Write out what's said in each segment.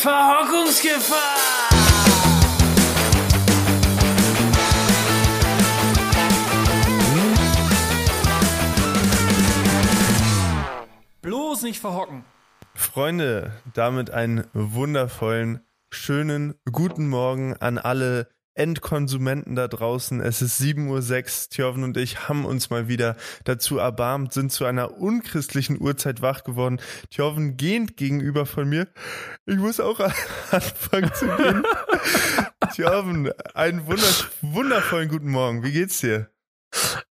Verhockungsgefahr! Bloß nicht verhocken. Freunde, damit einen wundervollen, schönen guten Morgen an alle Endkonsumenten da draußen. Es ist 7.06 Uhr. Thjörven und ich haben uns mal wieder dazu erbarmt, sind zu einer unchristlichen Uhrzeit wach geworden. Thjörven gehend gegenüber von mir. Ich muss auch anfangen zu gehen. Thjörven, einen wundervollen guten Morgen. Wie geht's dir?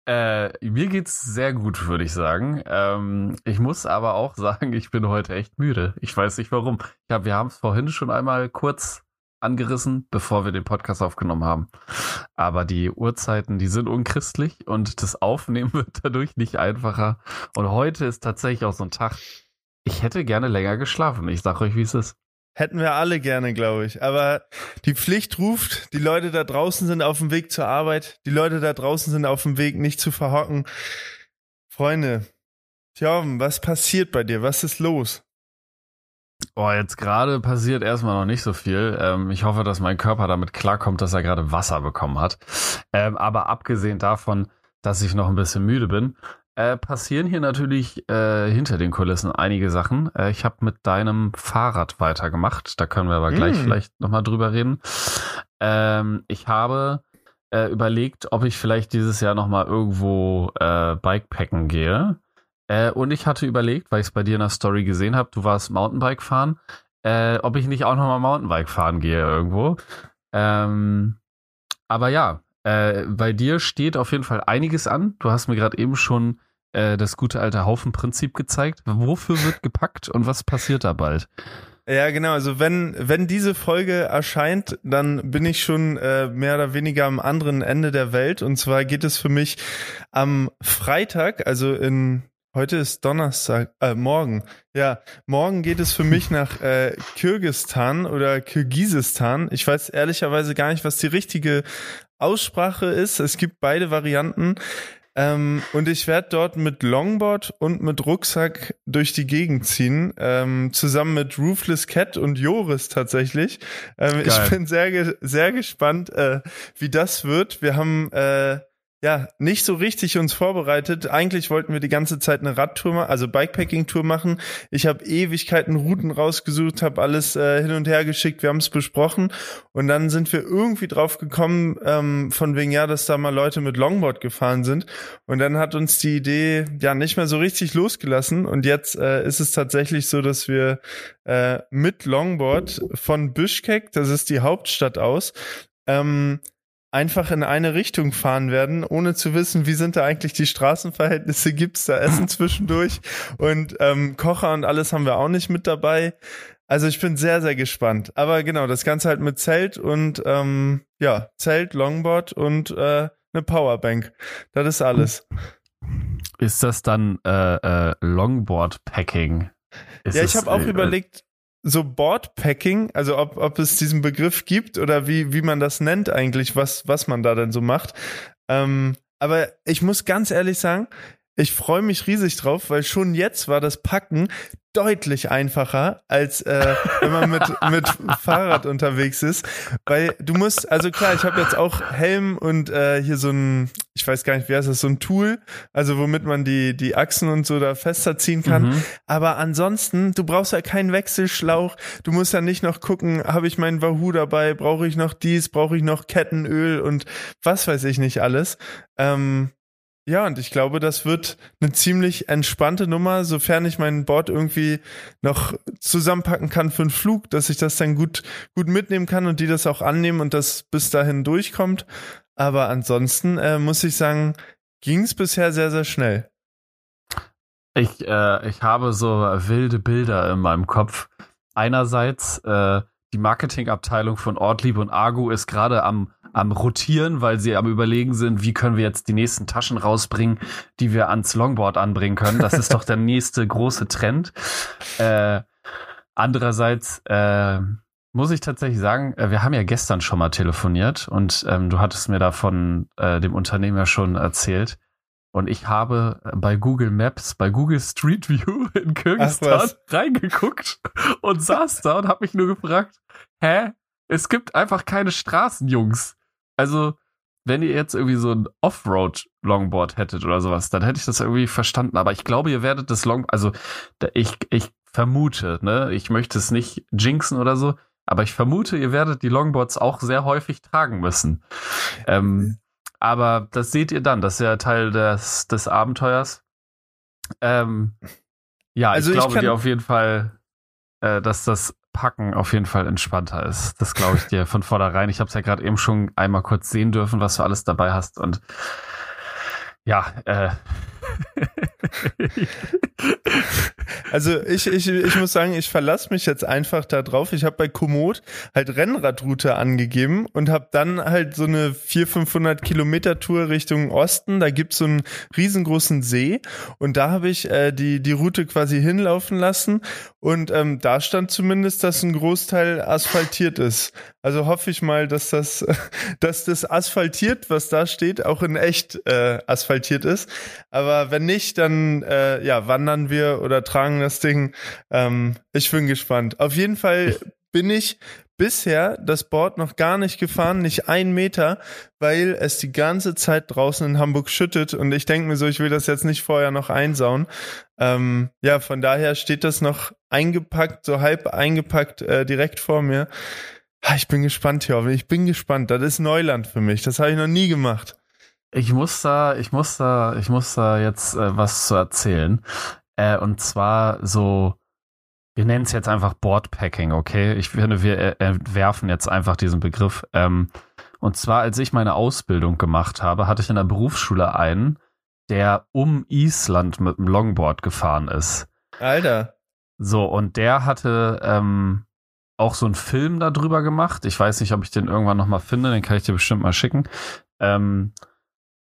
Äh, mir geht's sehr gut, würde ich sagen. Ähm, ich muss aber auch sagen, ich bin heute echt müde. Ich weiß nicht warum. Ja, wir haben es vorhin schon einmal kurz angerissen, bevor wir den Podcast aufgenommen haben. Aber die Uhrzeiten, die sind unchristlich und das Aufnehmen wird dadurch nicht einfacher. Und heute ist tatsächlich auch so ein Tag. Ich hätte gerne länger geschlafen. Ich sag euch, wie es ist. Hätten wir alle gerne, glaube ich. Aber die Pflicht ruft, die Leute da draußen sind auf dem Weg zur Arbeit, die Leute da draußen sind auf dem Weg, nicht zu verhocken. Freunde, Tjorven, was passiert bei dir? Was ist los? Boah, jetzt gerade passiert erstmal noch nicht so viel. Ähm, ich hoffe, dass mein Körper damit klarkommt, dass er gerade Wasser bekommen hat. Ähm, aber abgesehen davon, dass ich noch ein bisschen müde bin, äh, passieren hier natürlich äh, hinter den Kulissen einige Sachen. Äh, ich habe mit deinem Fahrrad weitergemacht. Da können wir aber gleich mm. vielleicht nochmal drüber reden. Ähm, ich habe äh, überlegt, ob ich vielleicht dieses Jahr nochmal irgendwo äh, Bikepacken gehe. Äh, und ich hatte überlegt, weil ich es bei dir in der Story gesehen habe, du warst Mountainbike fahren, äh, ob ich nicht auch nochmal Mountainbike fahren gehe irgendwo. Ähm, aber ja, äh, bei dir steht auf jeden Fall einiges an. Du hast mir gerade eben schon äh, das gute alte Haufenprinzip gezeigt. Wofür wird gepackt und was passiert da bald? Ja, genau. Also wenn wenn diese Folge erscheint, dann bin ich schon äh, mehr oder weniger am anderen Ende der Welt. Und zwar geht es für mich am Freitag, also in Heute ist Donnerstag, äh, morgen. Ja, morgen geht es für mich nach äh, Kirgistan oder Kirgisistan. Ich weiß ehrlicherweise gar nicht, was die richtige Aussprache ist. Es gibt beide Varianten. Ähm, und ich werde dort mit Longboard und mit Rucksack durch die Gegend ziehen, ähm, zusammen mit Roofless Cat und Joris tatsächlich. Ähm, ich bin sehr, sehr gespannt, äh, wie das wird. Wir haben äh, ja, nicht so richtig uns vorbereitet. Eigentlich wollten wir die ganze Zeit eine Radtour, also Bikepacking-Tour machen. Ich habe Ewigkeiten Routen rausgesucht, habe alles äh, hin und her geschickt, wir haben es besprochen und dann sind wir irgendwie drauf gekommen, ähm, von wegen ja, dass da mal Leute mit Longboard gefahren sind und dann hat uns die Idee ja nicht mehr so richtig losgelassen und jetzt äh, ist es tatsächlich so, dass wir äh, mit Longboard von Bishkek, das ist die Hauptstadt aus, ähm, einfach in eine Richtung fahren werden, ohne zu wissen, wie sind da eigentlich die Straßenverhältnisse, gibt's da Essen zwischendurch und ähm, Kocher und alles haben wir auch nicht mit dabei. Also ich bin sehr, sehr gespannt. Aber genau, das Ganze halt mit Zelt und ähm, ja, Zelt, Longboard und äh, eine Powerbank. Das ist alles. Ist das dann äh, äh, Longboard-Packing? Ja, ich habe auch äh, überlegt, so Boardpacking, also ob, ob es diesen Begriff gibt oder wie, wie man das nennt eigentlich, was, was man da denn so macht. Ähm, aber ich muss ganz ehrlich sagen, ich freue mich riesig drauf, weil schon jetzt war das Packen deutlich einfacher, als äh, wenn man mit, mit Fahrrad unterwegs ist. Weil du musst, also klar, ich habe jetzt auch Helm und äh, hier so ein, ich weiß gar nicht, wie heißt das, so ein Tool, also womit man die, die Achsen und so da fester ziehen kann. Mhm. Aber ansonsten, du brauchst ja keinen Wechselschlauch, du musst ja nicht noch gucken, habe ich meinen Wahoo dabei, brauche ich noch dies, brauche ich noch Kettenöl und was weiß ich nicht alles. Ähm, ja, und ich glaube, das wird eine ziemlich entspannte Nummer, sofern ich mein Board irgendwie noch zusammenpacken kann für einen Flug, dass ich das dann gut, gut mitnehmen kann und die das auch annehmen und das bis dahin durchkommt. Aber ansonsten äh, muss ich sagen, ging es bisher sehr, sehr schnell. Ich, äh, ich habe so wilde Bilder in meinem Kopf. Einerseits, äh, die Marketingabteilung von Ortlieb und Argo ist gerade am am Rotieren, weil sie am Überlegen sind, wie können wir jetzt die nächsten Taschen rausbringen, die wir ans Longboard anbringen können. Das ist doch der nächste große Trend. Äh, andererseits äh, muss ich tatsächlich sagen, äh, wir haben ja gestern schon mal telefoniert und ähm, du hattest mir da von äh, dem Unternehmen ja schon erzählt. Und ich habe bei Google Maps, bei Google Street View in Kirgisistan reingeguckt und saß da und habe mich nur gefragt, hä? Es gibt einfach keine Straßen, Jungs. Also, wenn ihr jetzt irgendwie so ein Offroad-Longboard hättet oder sowas, dann hätte ich das irgendwie verstanden. Aber ich glaube, ihr werdet das Long, also ich, ich vermute, ne, ich möchte es nicht jinxen oder so, aber ich vermute, ihr werdet die Longboards auch sehr häufig tragen müssen. Ähm, aber das seht ihr dann, das ist ja Teil des, des Abenteuers. Ähm, ja, also ich glaube ich dir auf jeden Fall, äh, dass das Packen auf jeden Fall entspannter ist. Das glaube ich dir von vornherein. Ich habe es ja gerade eben schon einmal kurz sehen dürfen, was du alles dabei hast. Und ja, äh, also ich, ich, ich muss sagen, ich verlasse mich jetzt einfach da drauf. Ich habe bei Komoot halt Rennradroute angegeben und habe dann halt so eine 400, 500 Kilometer Tour Richtung Osten. Da gibt's so einen riesengroßen See und da habe ich äh, die, die Route quasi hinlaufen lassen und ähm, da stand zumindest, dass ein Großteil asphaltiert ist. Also hoffe ich mal, dass das, dass das asphaltiert, was da steht, auch in echt äh, asphaltiert ist. Aber wenn nicht, dann äh, ja, wandern wir oder tragen das Ding. Ähm, ich bin gespannt. Auf jeden Fall bin ich bisher das Board noch gar nicht gefahren, nicht ein Meter, weil es die ganze Zeit draußen in Hamburg schüttet und ich denke mir so, ich will das jetzt nicht vorher noch einsauen. Ähm, ja, von daher steht das noch eingepackt, so halb eingepackt äh, direkt vor mir. Ich bin gespannt, Jorvin. Ich bin gespannt. Das ist Neuland für mich. Das habe ich noch nie gemacht. Ich muss da, ich muss da, ich muss da jetzt äh, was zu erzählen. Äh, und zwar so, wir nennen es jetzt einfach Boardpacking, okay? Ich finde, wir entwerfen jetzt einfach diesen Begriff. Ähm, und zwar, als ich meine Ausbildung gemacht habe, hatte ich in der Berufsschule einen, der um Island mit dem Longboard gefahren ist. Alter. So, und der hatte ähm, auch so einen Film darüber gemacht. Ich weiß nicht, ob ich den irgendwann nochmal finde, den kann ich dir bestimmt mal schicken. Ähm,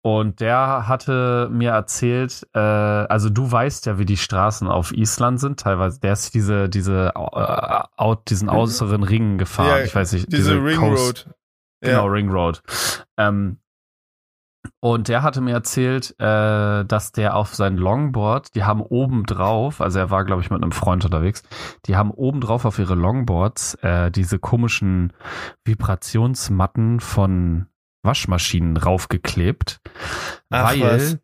und der hatte mir erzählt, äh, also du weißt ja, wie die Straßen auf Island sind, teilweise. Der ist diese, diese, äh, out, diesen mhm. äußeren Ring gefahren. Ja, ich weiß nicht, diese, diese Ring Coast, Road. Genau, ja. Ring Road. Ähm, und der hatte mir erzählt, äh, dass der auf sein Longboard, die haben oben drauf, also er war, glaube ich, mit einem Freund unterwegs, die haben oben drauf auf ihre Longboards äh, diese komischen Vibrationsmatten von Waschmaschinen raufgeklebt, Ach, weil was?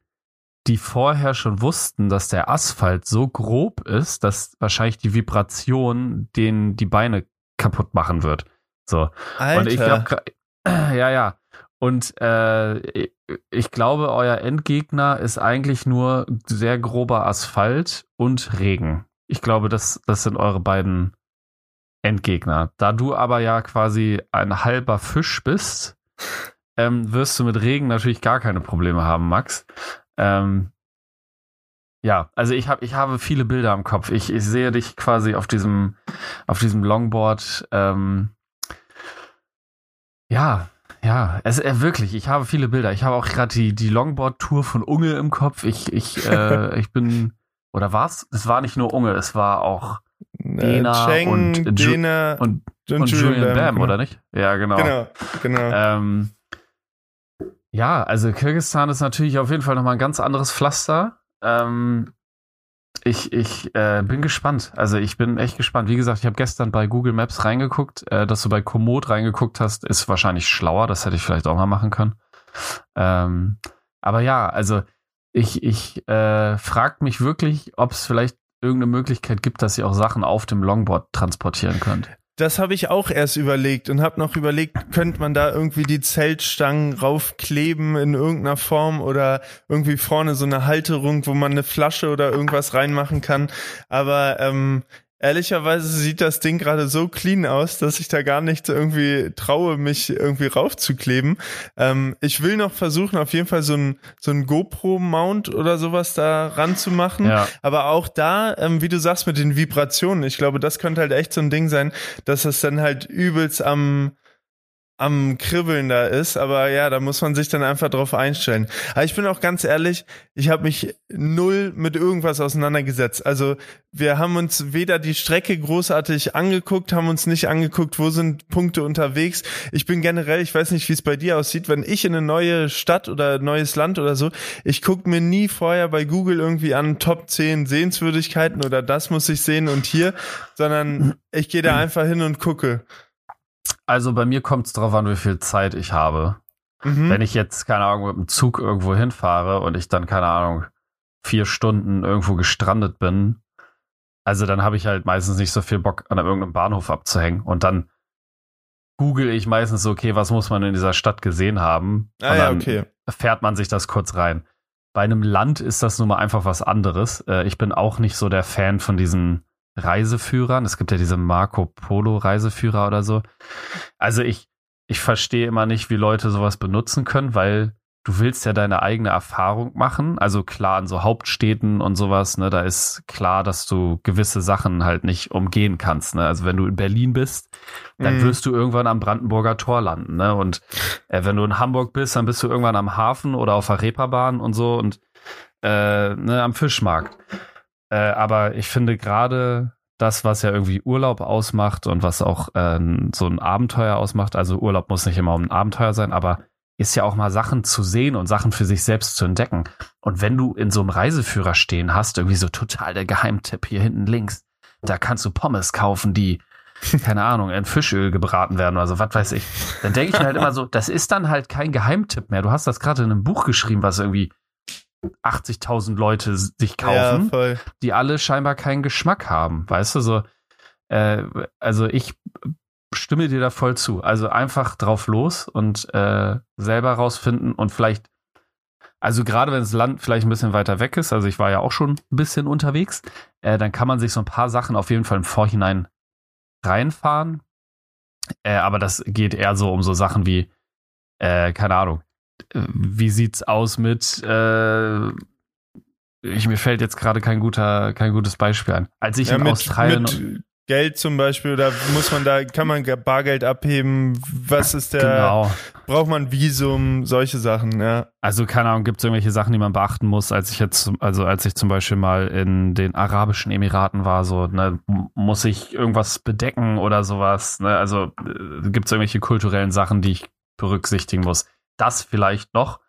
die vorher schon wussten, dass der Asphalt so grob ist, dass wahrscheinlich die Vibration den die Beine kaputt machen wird. So. Alter. Und ich glaube, ja, ja. Und äh, ich glaube, euer Endgegner ist eigentlich nur sehr grober Asphalt und Regen. Ich glaube, das, das sind eure beiden Endgegner. Da du aber ja quasi ein halber Fisch bist, ähm, wirst du mit Regen natürlich gar keine Probleme haben, Max. Ähm, ja, also ich habe ich habe viele Bilder im Kopf. Ich, ich sehe dich quasi auf diesem auf diesem Longboard. Ähm, ja, ja, es äh, wirklich. Ich habe viele Bilder. Ich habe auch gerade die die Longboard Tour von Unge im Kopf. Ich ich äh, ich bin oder war's? Es war nicht nur Unge, es war auch äh, Dena Cheng, und, Dena und, und, und Julian, Bam, genau. oder nicht? Ja, genau. Genau, genau. Ähm, ja, also Kirgisistan ist natürlich auf jeden Fall nochmal ein ganz anderes Pflaster. Ähm, ich ich äh, bin gespannt. Also ich bin echt gespannt. Wie gesagt, ich habe gestern bei Google Maps reingeguckt. Äh, dass du bei Komoot reingeguckt hast, ist wahrscheinlich schlauer. Das hätte ich vielleicht auch mal machen können. Ähm, aber ja, also ich, ich äh, frage mich wirklich, ob es vielleicht irgendeine Möglichkeit gibt, dass ihr auch Sachen auf dem Longboard transportieren könnt das habe ich auch erst überlegt und habe noch überlegt, könnte man da irgendwie die Zeltstangen raufkleben in irgendeiner Form oder irgendwie vorne so eine Halterung, wo man eine Flasche oder irgendwas reinmachen kann. Aber ähm, Ehrlicherweise sieht das Ding gerade so clean aus, dass ich da gar nicht irgendwie traue, mich irgendwie raufzukleben. Ähm, ich will noch versuchen, auf jeden Fall so ein, so ein GoPro-Mount oder sowas da ranzumachen. Ja. Aber auch da, ähm, wie du sagst, mit den Vibrationen, ich glaube, das könnte halt echt so ein Ding sein, dass es dann halt übelst am am Kribbeln da ist, aber ja, da muss man sich dann einfach drauf einstellen. Aber ich bin auch ganz ehrlich, ich habe mich null mit irgendwas auseinandergesetzt. Also wir haben uns weder die Strecke großartig angeguckt, haben uns nicht angeguckt, wo sind Punkte unterwegs. Ich bin generell, ich weiß nicht, wie es bei dir aussieht, wenn ich in eine neue Stadt oder neues Land oder so, ich gucke mir nie vorher bei Google irgendwie an Top 10 Sehenswürdigkeiten oder das muss ich sehen und hier, sondern ich gehe da einfach hin und gucke. Also bei mir kommt es darauf an, wie viel Zeit ich habe. Mhm. Wenn ich jetzt, keine Ahnung, mit dem Zug irgendwo hinfahre und ich dann, keine Ahnung, vier Stunden irgendwo gestrandet bin, also dann habe ich halt meistens nicht so viel Bock, an irgendeinem Bahnhof abzuhängen. Und dann google ich meistens so, okay, was muss man in dieser Stadt gesehen haben? ah und ja, dann okay. fährt man sich das kurz rein. Bei einem Land ist das nun mal einfach was anderes. Äh, Ich bin auch nicht so der Fan von diesen Reiseführern. Es gibt ja diese Marco Polo Reiseführer oder so. Also ich, ich verstehe immer nicht, wie Leute sowas benutzen können, weil du willst ja deine eigene Erfahrung machen. Also klar, in so Hauptstädten und sowas, ne, da ist klar, dass du gewisse Sachen halt nicht umgehen kannst. Ne? Also wenn du in Berlin bist, dann Mhm. wirst du irgendwann am Brandenburger Tor landen. Ne? Und äh, wenn du in Hamburg bist, dann bist du irgendwann am Hafen oder auf der Reeperbahn und so und äh, ne, am Fischmarkt. Äh, aber ich finde gerade das, was ja irgendwie Urlaub ausmacht und was auch äh, so ein Abenteuer ausmacht, also Urlaub muss nicht immer um ein Abenteuer sein, aber ist ja auch mal Sachen zu sehen und Sachen für sich selbst zu entdecken. Und wenn du in so einem Reiseführer stehen hast, irgendwie so total der Geheimtipp hier hinten links, da kannst du Pommes kaufen, die, keine Ahnung, in Fischöl gebraten werden oder so, was weiß ich. Dann denke ich mir halt immer so, das ist dann halt kein Geheimtipp mehr. Du hast das gerade in einem Buch geschrieben, was irgendwie 80.000 Leute sich Ja, kaufen voll. die alle scheinbar keinen Geschmack haben. Weißt du, so, äh, also ich stimme dir da voll zu. Also einfach drauf los und äh, selber rausfinden und vielleicht, also gerade wenn das Land vielleicht ein bisschen weiter weg ist, also ich war ja auch schon ein bisschen unterwegs, äh, dann kann man sich so ein paar Sachen auf jeden Fall im Vorhinein reinfahren. Äh, aber das geht eher so um so Sachen wie, äh, keine Ahnung, wie sieht's aus mit äh, ich, mir fällt jetzt gerade kein guter, kein gutes Beispiel ein. Als ich Ja, in mit, Australien mit Geld zum Beispiel, oder muss man da, kann man Bargeld abheben? Was ist der, genau. braucht man Visum, solche Sachen, ja. Also keine Ahnung, gibt es irgendwelche Sachen, die man beachten muss, als ich jetzt, also als ich zum Beispiel mal in den Arabischen Emiraten war, so, ne, muss ich irgendwas bedecken oder sowas, ne? Also gibt es irgendwelche kulturellen Sachen, die ich berücksichtigen muss. Das vielleicht noch,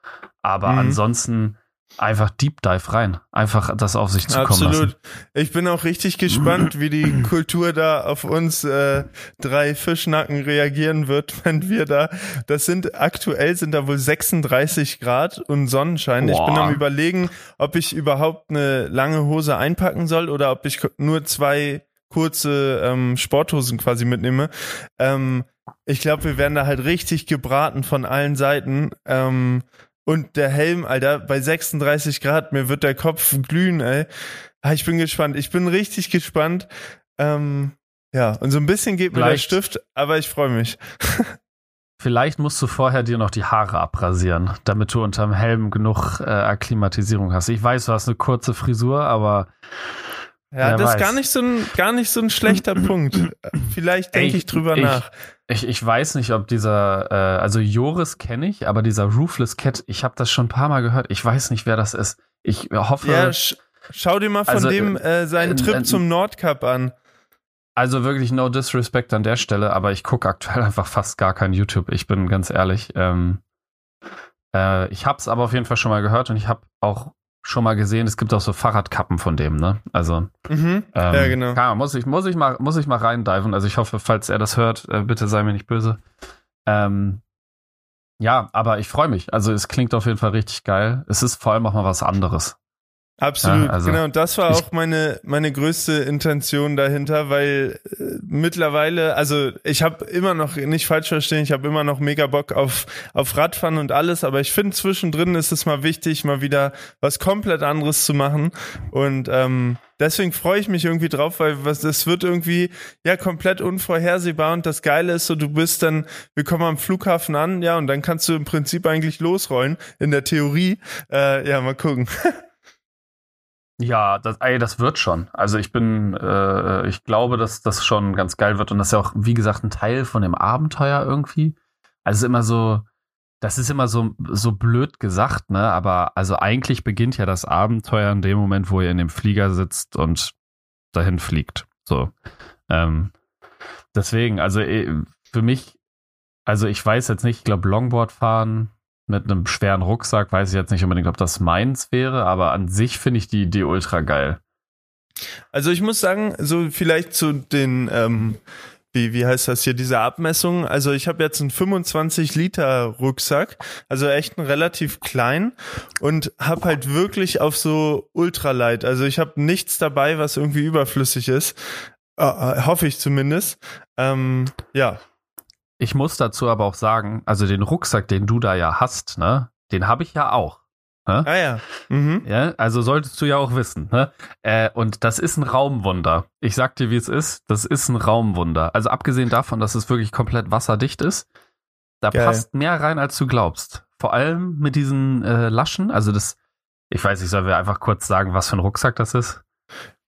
aber Mhm. ansonsten einfach Deep Dive rein. Einfach das auf sich zukommen Absolut. lassen. Ich bin auch richtig gespannt, wie die Kultur da auf uns äh, drei Fischnacken reagieren wird, wenn wir da. Das sind aktuell sind da wohl 36 Grad und Sonnenschein. Ich bin Boah. am überlegen, ob ich überhaupt eine lange Hose einpacken soll oder ob ich nur zwei kurze ähm, Sporthosen quasi mitnehme. Ähm, ich glaube, wir werden da halt richtig gebraten von allen Seiten. Ähm, und der Helm, Alter, bei 36 Grad, mir wird der Kopf glühen, ey. Ah, ich bin gespannt. Ich bin richtig gespannt. Ähm, ja, und so ein bisschen geht mir der Vielleicht- Stift, aber ich freue mich. Vielleicht musst du vorher dir noch die Haare abrasieren, damit du unterm Helm genug äh, Akklimatisierung hast. Ich weiß, du hast eine kurze Frisur, aber Ja, das ist weiß. gar nicht so ein, gar nicht so ein schlechter Punkt. Vielleicht denke ich drüber ich- nach. Ich, ich weiß nicht, ob dieser, äh, also Joris kenne ich, aber dieser Roofless Cat, ich habe das schon ein paar Mal gehört. Ich weiß nicht, wer das ist. Ich hoffe, Ja, sch schau dir mal von Also, dem äh, seinen äh, Trip äh, zum Nordcup an. also wirklich no disrespect an der Stelle, aber ich gucke aktuell einfach fast gar kein YouTube. Ich bin ganz ehrlich. Ähm, äh, ich habe es aber auf jeden Fall schon mal gehört und ich habe auch schon mal gesehen, es gibt auch so Fahrradkappen von dem, ne? Also Mhm. Ähm, ja, genau. Ahnung, muss ich, muss ich mal, muss ich mal reindiven. Also ich hoffe, falls er das hört, äh, bitte sei mir nicht böse. Ähm, ja, aber ich freue mich. Also es klingt auf jeden Fall richtig geil. Es ist vor allem auch mal was anderes. Absolut, Ja, also- genau. Und das war auch meine meine größte Intention dahinter, weil äh, mittlerweile, also ich habe immer noch nicht falsch verstehen, ich habe immer noch mega Bock auf auf Radfahren und alles, aber ich finde zwischendrin ist es mal wichtig, mal wieder was komplett anderes zu machen und ähm, deswegen freue ich mich irgendwie drauf, weil was das wird irgendwie ja komplett unvorhersehbar und das Geile ist so, du bist dann, wir kommen am Flughafen an, ja und dann kannst du im Prinzip eigentlich losrollen in der Theorie, äh, ja mal gucken. Ja, das, ey, das wird schon. Also ich bin, äh, ich glaube, dass das schon ganz geil wird und das ist ja auch, wie gesagt, ein Teil von dem Abenteuer irgendwie. also immer so, das ist immer so, so blöd gesagt, ne? Aber also eigentlich beginnt ja das Abenteuer in dem Moment, wo ihr in dem Flieger sitzt und dahin fliegt. So. Ähm, deswegen, also eh, für mich, also ich weiß jetzt nicht, ich glaube, Longboard fahren mit einem schweren Rucksack, weiß ich jetzt nicht unbedingt, ob das meins wäre, aber an sich finde ich die Idee ultra geil. Also ich muss sagen, so vielleicht zu den, ähm, wie, wie heißt das hier, diese Abmessung. Also ich habe jetzt einen 25 Liter Rucksack, also echt einen relativ klein und habe halt wirklich auf so Ultralight. Also ich habe nichts dabei, was irgendwie überflüssig ist. Äh, äh, hoffe ich zumindest. Ähm, ja. Ich muss dazu aber auch sagen, also den Rucksack, den du da ja hast, ne, den habe ich ja auch. Ne? Ah ja. Mhm. ja. Also solltest du ja auch wissen. Ne? Äh, und das ist ein Raumwunder. Ich sag dir, wie es ist. Das ist ein Raumwunder. Also abgesehen davon, dass es wirklich komplett wasserdicht ist, da Geil. passt mehr rein, als du glaubst. Vor allem mit diesen äh, Laschen. Also das, ich weiß, ich soll mir einfach kurz sagen, was für ein Rucksack das ist.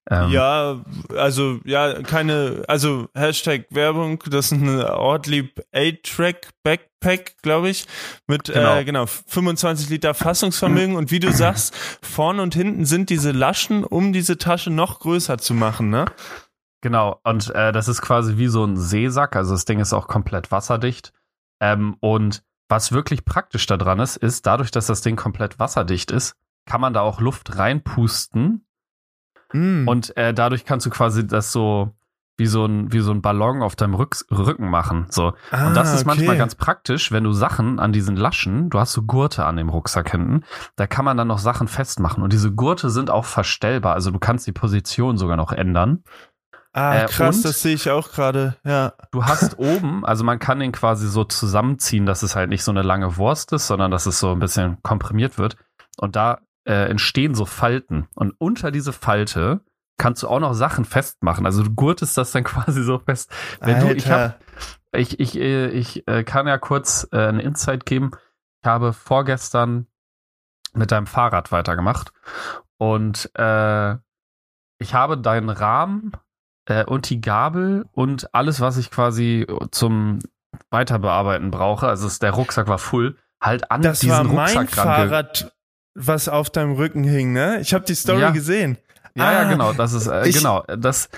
Ähm, ja, also ja, keine, also Hashtag Werbung, das ist ein Ortlieb A-Track Backpack, glaube ich, mit genau. Äh, genau 25 Liter Fassungsvermögen und wie du sagst, vorne und hinten sind diese Laschen, um diese Tasche noch größer zu machen, ne? Genau, und äh, das ist quasi wie so ein Seesack, also das Ding ist auch komplett wasserdicht. Ähm, und was wirklich praktisch daran ist, ist, dadurch, dass das Ding komplett wasserdicht ist, kann man da auch Luft reinpusten Mm. Und äh, dadurch kannst du quasi das so wie so ein, wie so ein Ballon auf deinem Rück Rücken machen. So. Ah, und das ist okay. manchmal ganz praktisch, wenn du Sachen an diesen Laschen, du hast so Gurte an dem Rucksack hinten, da kann man dann noch Sachen festmachen. Und diese Gurte sind auch verstellbar. Also du kannst die Position sogar noch ändern. Ah, äh, krass, das sehe ich auch gerade, ja. Du hast oben, also man kann den quasi so zusammenziehen, dass es halt nicht so eine lange Wurst ist, sondern dass es so ein bisschen komprimiert wird. Und da äh, entstehen so Falten. Und unter diese Falte kannst du auch noch Sachen festmachen. Also du gurtest das dann quasi so fest. Wenn Alter. du, ich hab, ich, ich, äh, ich äh, kann ja kurz äh, einen Insight geben. Ich habe vorgestern mit deinem Fahrrad weitergemacht und äh, ich habe deinen Rahmen äh, und die Gabel und alles, was ich quasi zum Weiterbearbeiten brauche, also der Rucksack war full, halt an das diesen war mein Fahrrad was auf deinem Rücken hing, ne? Ich habe die Story ja. gesehen. Ja, ah, ja, genau, das ist äh, genau, das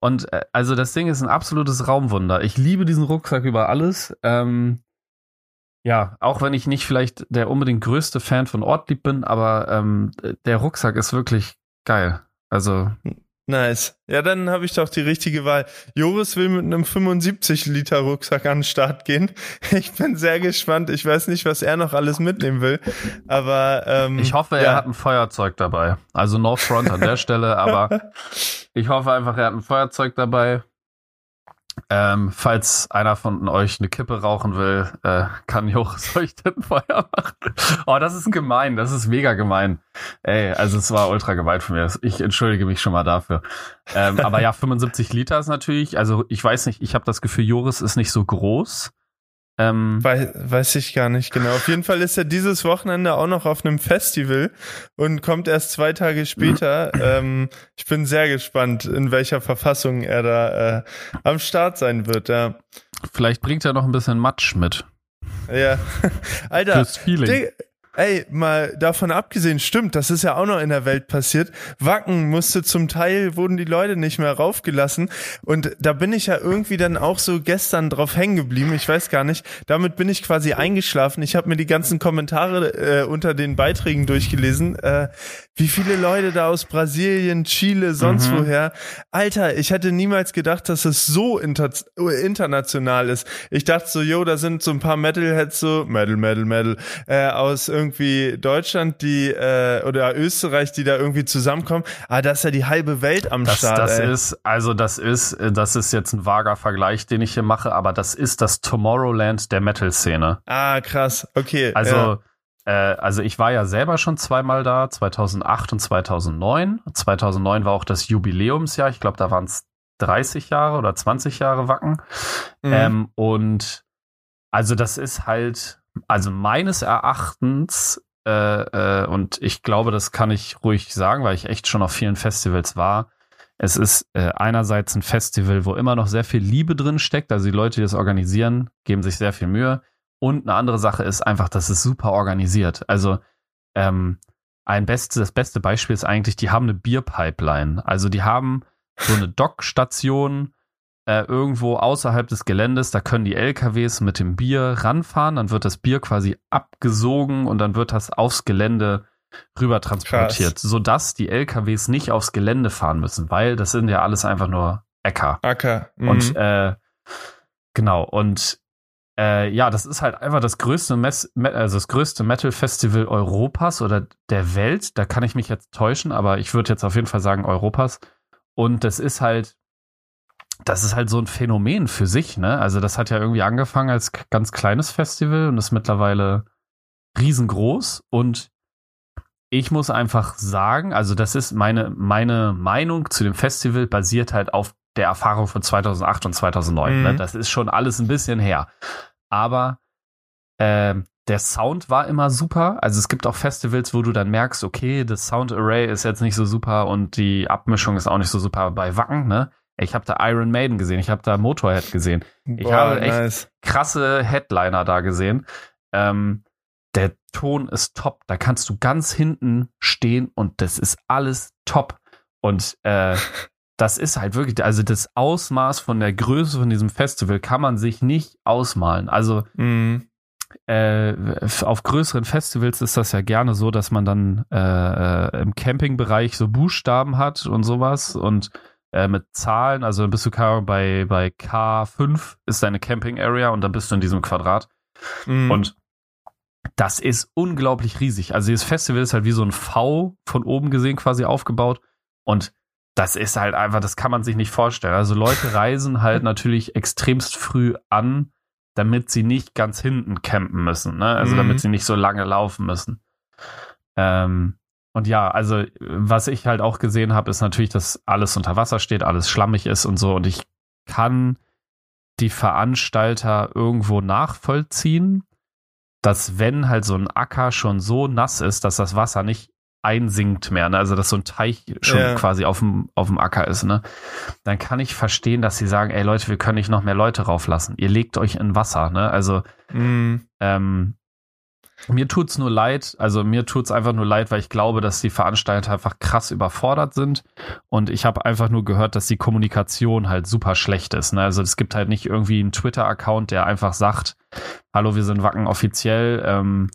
und äh, also das Ding ist ein absolutes Raumwunder. Ich liebe diesen Rucksack über alles. Ähm, ja, auch wenn ich nicht vielleicht der unbedingt größte Fan von Ortlieb bin, aber ähm, der Rucksack ist wirklich geil. Also Nice. Ja, dann habe ich doch die richtige Wahl. Joris will mit einem 75 Liter Rucksack an den Start gehen. Ich bin sehr gespannt. Ich weiß nicht, was er noch alles mitnehmen will, aber ähm, ich hoffe, er hat ein Feuerzeug dabei. Also No Front an der Stelle, aber ich hoffe einfach, er hat ein Feuerzeug dabei. Ähm, falls einer von euch eine Kippe rauchen will, äh, kann Joris euch den Feuer machen. Oh, das ist gemein, das ist mega gemein. Ey, also es war ultra gemein von mir. Ich entschuldige mich schon mal dafür. Ähm, aber ja, 75 Liter ist natürlich, also ich weiß nicht, ich habe das Gefühl, Joris ist nicht so groß. Ähm, weiß, weiß ich gar nicht genau. Auf jeden Fall ist er dieses Wochenende auch noch auf einem Festival und kommt erst zwei Tage später. ähm, ich bin sehr gespannt, in welcher Verfassung er da äh, am Start sein wird. Ja. Vielleicht bringt er noch ein bisschen Matsch mit. Ja, Alter. Fürs Feeling. Ey, mal davon abgesehen, stimmt, das ist ja auch noch in der Welt passiert. Wacken musste zum Teil, wurden die Leute nicht mehr raufgelassen. Und da bin ich ja irgendwie dann auch so gestern drauf hängen geblieben. Ich weiß gar nicht. Damit bin ich quasi eingeschlafen. Ich habe mir die ganzen Kommentare äh, unter den Beiträgen durchgelesen. Äh, wie viele Leute da aus Brasilien, Chile, sonst mhm. woher. Alter, ich hätte niemals gedacht, dass es so inter international ist. Ich dachte so, yo, da sind so ein paar Metalheads so, Metal, Metal, Metal, äh, aus irgendwie Deutschland, die äh, oder Österreich, die da irgendwie zusammenkommen. Aber das ist ja die halbe Welt am das, Start. Das ey. ist, also das ist, das ist jetzt ein vager Vergleich, den ich hier mache, aber das ist das Tomorrowland der Metal-Szene. Ah, krass, okay. Also, ja. Äh, also ich war ja selber schon zweimal da, 2008 und 2009. 2009 war auch das Jubiläumsjahr. Ich glaube, da waren es 30 Jahre oder 20 Jahre Wacken. Mhm. Ähm, und also das ist halt also meines Erachtens, äh, äh, und ich glaube, das kann ich ruhig sagen, weil ich echt schon auf vielen Festivals war. Es ist äh, einerseits ein Festival, wo immer noch sehr viel Liebe drin steckt. Also die Leute, die das organisieren, geben sich sehr viel Mühe. Und eine andere Sache ist einfach, das ist super organisiert. Also ähm, ein beste, das beste Beispiel ist eigentlich, die haben eine Bierpipeline. Also die haben so eine Dockstation äh, irgendwo außerhalb des Geländes. Da können die LKWs mit dem Bier ranfahren. Dann wird das Bier quasi abgesogen und dann wird das aufs Gelände rüber transportiert, Krass. sodass die LKWs nicht aufs Gelände fahren müssen, weil das sind ja alles einfach nur Äcker. Acker. Mhm. Und äh, genau, und äh, ja, das ist halt einfach das größte, Mes also größte Metal Festival Europas oder der Welt. Da kann ich mich jetzt täuschen, aber ich würde jetzt auf jeden Fall sagen Europas. Und das ist halt, das ist halt so ein Phänomen für sich, ne? Also das hat ja irgendwie angefangen als ganz kleines Festival und ist mittlerweile riesengroß. Und ich muss einfach sagen, also das ist meine, meine Meinung zu dem Festival basiert halt auf der Erfahrung von 2008 und 2009. Ne? Mhm. Ne? Das ist schon alles ein bisschen her. Aber äh, der Sound war immer super. Also es gibt auch Festivals, wo du dann merkst, okay, das Sound Array ist jetzt nicht so super und die Abmischung ist auch nicht so super bei Wacken. Ne? Ich habe da Iron Maiden gesehen, ich habe da Motorhead gesehen. Ich Boah, habe echt nice. krasse Headliner da gesehen. Ähm, der Ton ist top. Da kannst du ganz hinten stehen und das ist alles top. Und äh, das ist halt wirklich, also das Ausmaß von der Größe von diesem Festival kann man sich nicht ausmalen. Also mhm. äh, auf größeren Festivals ist das ja gerne so, dass man dann äh, äh im Campingbereich so Buchstaben hat und sowas und äh, mit Zahlen. Also dann bist du bei, bei K5 ist deine Camping Area und dann bist du in diesem Quadrat. Mhm. Und das ist unglaublich riesig. Also dieses Festival ist halt wie so ein V von oben gesehen quasi aufgebaut und das ist halt einfach, das kann man sich nicht vorstellen. Also Leute reisen halt natürlich extremst früh an, damit sie nicht ganz hinten campen müssen, ne? Also mhm. damit sie nicht so lange laufen müssen. Ähm, und ja, also was ich halt auch gesehen habe, ist natürlich, dass alles unter Wasser steht, alles schlammig ist und so. Und ich kann die Veranstalter irgendwo nachvollziehen, dass wenn halt so ein Acker schon so nass ist, dass das Wasser nicht einsinkt mehr, ne? also dass so ein Teich schon ja. quasi auf dem, auf dem Acker ist, ne? dann kann ich verstehen, dass sie sagen, ey Leute, wir können nicht noch mehr Leute rauflassen. Ihr legt euch in Wasser. Ne? Also mm. ähm, mir tut's nur leid, also mir tut's einfach nur leid, weil ich glaube, dass die Veranstalter einfach krass überfordert sind und ich habe einfach nur gehört, dass die Kommunikation halt super schlecht ist. Ne? Also es gibt halt nicht irgendwie einen Twitter-Account, der einfach sagt, hallo, wir sind Wacken offiziell, ähm,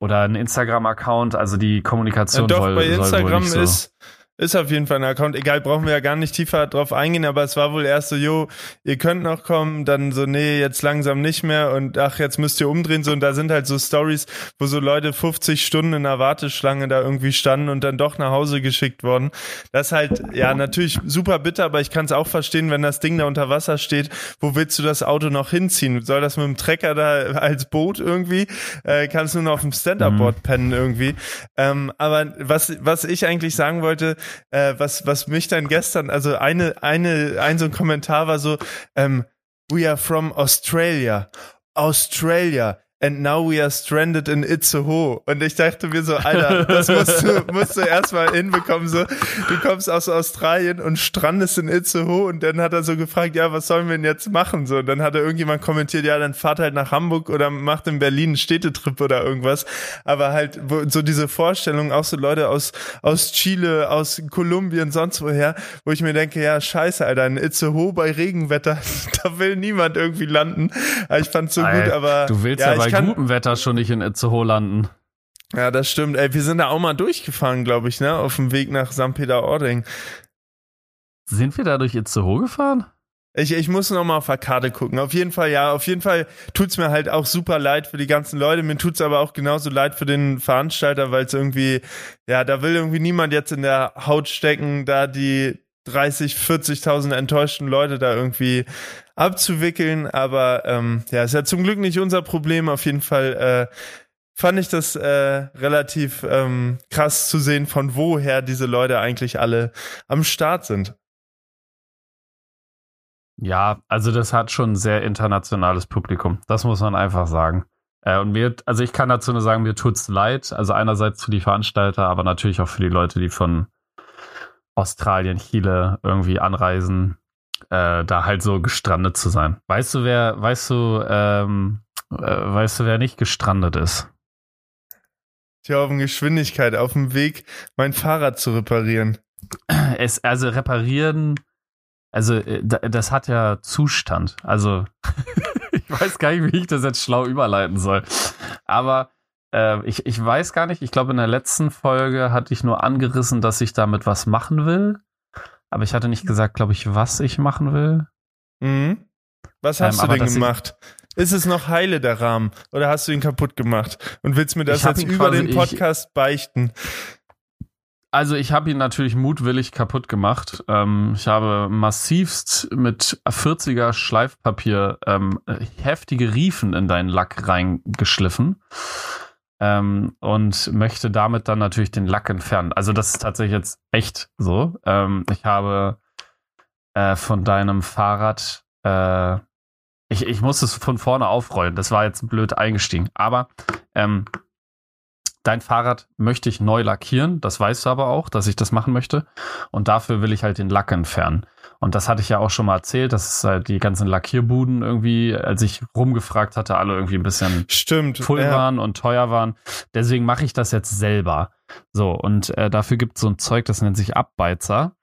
oder ein Instagram-Account, also die Kommunikation ja, doch, soll, bei Instagram soll wohl nicht so. ist ist auf jeden Fall ein Account. Egal, brauchen wir ja gar nicht tiefer drauf eingehen, aber es war wohl erst so, jo, ihr könnt noch kommen, dann so, nee, jetzt langsam nicht mehr und ach, jetzt müsst ihr umdrehen. So, und da sind halt so Stories, wo so Leute 50 Stunden in der Warteschlange da irgendwie standen und dann doch nach Hause geschickt worden. Das ist halt, ja, natürlich super bitter, aber ich kann es auch verstehen, wenn das Ding da unter Wasser steht, wo willst du das Auto noch hinziehen? Soll das mit dem Trecker da als Boot irgendwie? Äh, kannst du nur auf dem Stand-Up-Board mhm. pennen irgendwie? Ähm, aber was, was ich eigentlich sagen wollte, äh, was, was mich dann gestern, also eine, eine, ein so ein Kommentar war so, ähm, we are from Australia. Australia and now we are stranded in Itzehoe. Und ich dachte mir so, Alter, das musst du, musst du erstmal hinbekommen, so, du kommst aus Australien und strandest in Itzehoe und dann hat er so gefragt, ja, was sollen wir denn jetzt machen? So, und dann hat er irgendjemand kommentiert, ja, dann fahrt halt nach Hamburg oder macht in Berlin einen Städtetrip oder irgendwas. Aber halt, so diese Vorstellung, auch so Leute aus, aus Chile, aus Kolumbien, sonst woher, wo ich mir denke, ja, scheiße, Alter, in Itzehoe bei Regenwetter, da will niemand irgendwie landen. Ich fand's so Alter, gut, aber. Du willst ja, aber bei kann, gutem Wetter schon nicht in Itzehoe landen. Ja, das stimmt. Ey, wir sind da auch mal durchgefahren, glaube ich, ne? Auf dem Weg nach St. Peter-Ording. Sind wir da durch Itzehoe gefahren? Ich, ich muss noch mal auf der Karte gucken. Auf jeden Fall, ja, auf jeden Fall tut's mir halt auch super leid für die ganzen Leute. Mir tut's aber auch genauso leid für den Veranstalter, weil es irgendwie, ja, da will irgendwie niemand jetzt in der Haut stecken, da die 30, 40.000 enttäuschten Leute da irgendwie abzuwickeln. Aber ähm, ja, ist ja zum Glück nicht unser Problem. Auf jeden Fall äh, fand ich das äh, relativ ähm, krass zu sehen, von woher diese Leute eigentlich alle am Start sind. Ja, also das hat schon ein sehr internationales Publikum. Das muss man einfach sagen. Äh, und mir, also ich kann dazu nur sagen, mir tut's leid. Also einerseits für die Veranstalter, aber natürlich auch für die Leute, die von Australien, Chile irgendwie anreisen, äh, da halt so gestrandet zu sein. Weißt du, wer, weißt du, ähm, Äh, weißt du, wer nicht gestrandet ist? Tja, auf Geschwindigkeit, auf dem Weg, mein Fahrrad zu reparieren. Es, also reparieren, also äh, das hat ja Zustand. Also ich weiß gar nicht, wie ich das jetzt schlau überleiten soll. Aber äh, ich, ich weiß gar nicht, ich glaube in der letzten Folge hatte ich nur angerissen, dass ich damit was machen will. Aber ich hatte nicht gesagt, glaube ich, was ich machen will. Mhm. Was hast ähm, du denn gemacht? Ist es noch heile, der Rahmen? Oder hast du ihn kaputt gemacht? Und willst mir das jetzt über quasi, den Podcast ich, beichten? Also ich habe ihn natürlich mutwillig kaputt gemacht. Ähm, ich habe massivst mit 40er Schleifpapier ähm, heftige Riefen in deinen Lack reingeschliffen. Ähm, und möchte damit dann natürlich den Lack entfernen. Also das ist tatsächlich jetzt echt so. Ähm, ich habe äh, von deinem Fahrrad, äh, ich, ich muss es von vorne aufrollen. Das war jetzt blöd eingestiegen. Aber ähm, dein Fahrrad möchte ich neu lackieren. Das weißt du aber auch, dass ich das machen möchte. Und dafür will ich halt den Lack entfernen. Und das hatte ich ja auch schon mal erzählt, dass halt die ganzen Lackierbuden irgendwie, als ich rumgefragt hatte, alle irgendwie ein bisschen Stimmt, voll ja. waren und teuer waren. Deswegen mache ich das jetzt selber. So, und äh, dafür gibt es so ein Zeug, das nennt sich Abbeizer.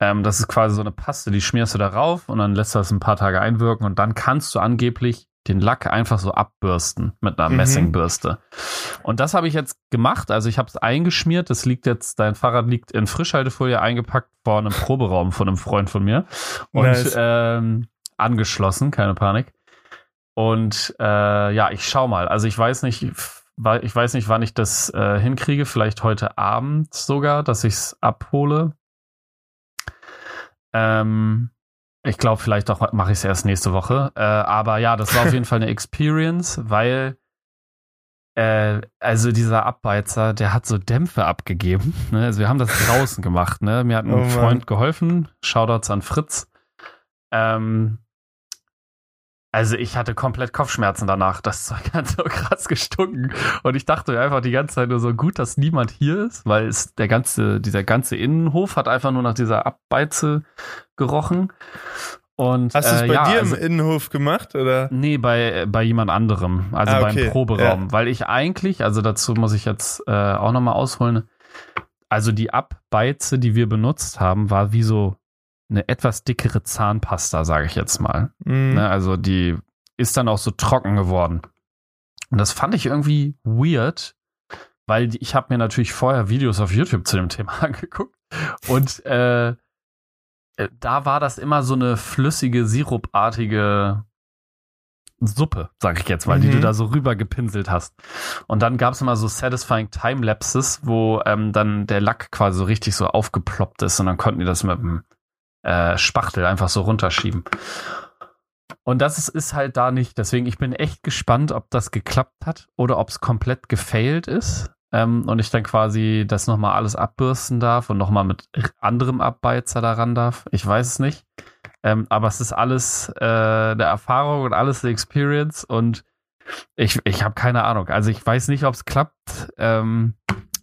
Ähm, das ist quasi so eine Paste, die schmierst du da rauf und dann lässt du das ein paar Tage einwirken und dann kannst du angeblich den Lack einfach so abbürsten mit einer mhm. Messingbürste. Und das habe ich jetzt gemacht. Also ich habe es eingeschmiert. Das liegt jetzt, dein Fahrrad liegt in Frischhaltefolie eingepackt vor einem Proberaum von einem Freund von mir. Und nice. ähm, angeschlossen, keine Panik. Und äh, ja, ich schau mal. Also ich weiß nicht, ich weiß nicht, wann ich das äh, hinkriege. Vielleicht heute Abend sogar, dass ich es abhole. Ähm, ich glaube, vielleicht auch mache ich es erst nächste Woche. Äh, aber ja, das war auf jeden Fall eine Experience, weil äh, also dieser Abbeizer, der hat so Dämpfe abgegeben. Ne? Also wir haben das draußen gemacht. Ne? Mir hat ein oh Freund geholfen. Shoutouts an Fritz. Ähm, also ich hatte komplett Kopfschmerzen danach. Das Zeug hat so krass gestunken. Und ich dachte einfach die ganze Zeit nur so gut, dass niemand hier ist, weil es der ganze, dieser ganze Innenhof hat einfach nur nach dieser Abbeize gerochen. Und, Hast du es äh, bei ja, dir also, im Innenhof gemacht, oder? Nee, bei, bei jemand anderem, also ah, okay. beim Proberaum. Ja. Weil ich eigentlich, also dazu muss ich jetzt äh, auch nochmal ausholen, also die Abbeize, die wir benutzt haben, war wie so eine etwas dickere Zahnpasta, sage ich jetzt mal. Mm. Ne, also die ist dann auch so trocken geworden. Und das fand ich irgendwie weird, weil ich habe mir natürlich vorher Videos auf YouTube zu dem Thema angeguckt und äh, äh, da war das immer so eine flüssige, sirupartige Suppe, sag ich jetzt mal, mhm. die du mhm. da so rüber gepinselt hast. Und dann gab es immer so satisfying Timelapses, wo ähm, dann der Lack quasi so richtig so aufgeploppt ist und dann konnten die das mit dem äh, Spachtel einfach so runterschieben. Und das ist, ist, halt da nicht. Deswegen, ich bin echt gespannt, ob das geklappt hat oder ob es komplett gefailt ist. Ähm, und ich dann quasi das nochmal alles abbürsten darf und nochmal mit anderem Abbeizer daran darf. Ich weiß es nicht. Ähm, aber es ist alles äh, eine Erfahrung und alles eine Experience und ich, ich habe keine Ahnung. Also ich weiß nicht, ob es klappt. Ähm,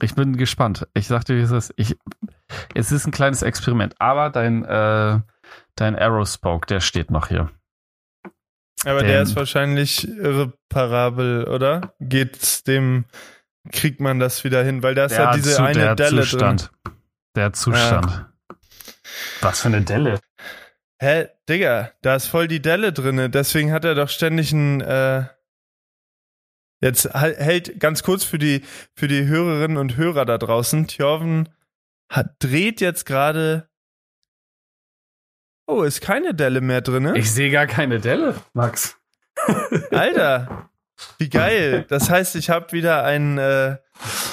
ich bin gespannt. Ich sagte, wie es ist. Ich, es ist ein kleines Experiment, aber dein, äh, dein Arrow-Spoke, der steht noch hier. Aber Den, der ist wahrscheinlich irreparabel, oder? Geht's dem, kriegt man das wieder hin? Weil da ist ja diese zu, eine der Delle Zustand. drin. Der Zustand. Ja. Was für eine Delle? Hä, Digga, da ist voll die Delle drin. Deswegen hat er doch ständig ein, äh, Jetzt hält ganz kurz für die, für die Hörerinnen und Hörer da draußen. Thjörven hat, dreht jetzt gerade. Oh, ist keine Delle mehr drin. Ich sehe gar keine Delle, Max. Alter, wie geil. Das heißt, ich habe wieder einen äh,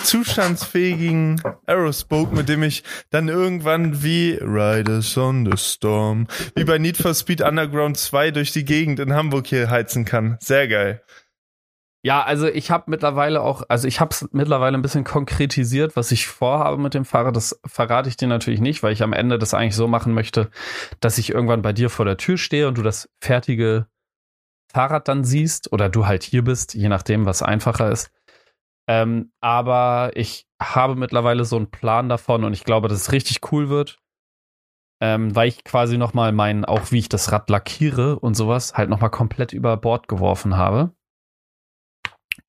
zustandsfähigen Aerospoke, mit dem ich dann irgendwann wie Riders on the Storm, wie bei Need for Speed Underground 2 durch die Gegend in Hamburg hier heizen kann. Sehr geil. Ja, also ich habe mittlerweile auch, also ich habe es mittlerweile ein bisschen konkretisiert, was ich vorhabe mit dem Fahrrad. Das verrate ich dir natürlich nicht, weil ich am Ende das eigentlich so machen möchte, dass ich irgendwann bei dir vor der Tür stehe und du das fertige Fahrrad dann siehst oder du halt hier bist, je nachdem, was einfacher ist. Ähm, aber ich habe mittlerweile so einen Plan davon und ich glaube, dass es richtig cool wird, ähm, weil ich quasi nochmal meinen, auch wie ich das Rad lackiere und sowas, halt nochmal komplett über Bord geworfen habe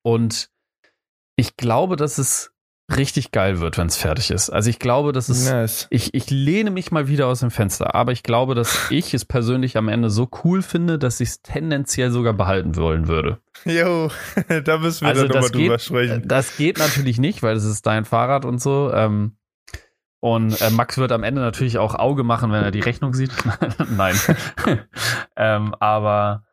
und ich glaube, dass es richtig geil wird, wenn es fertig ist. Also ich glaube, dass es. Nice. Ich, ich lehne mich mal wieder aus dem Fenster, aber ich glaube, dass ich es persönlich am Ende so cool finde, dass ich es tendenziell sogar behalten wollen würde. Jo, da müssen wir Also dann nochmal drüber sprechen. das geht natürlich nicht, weil es ist dein Fahrrad und so. Ähm, und äh, Max wird am Ende natürlich auch Auge machen, wenn er die Rechnung sieht. Nein. ähm, aber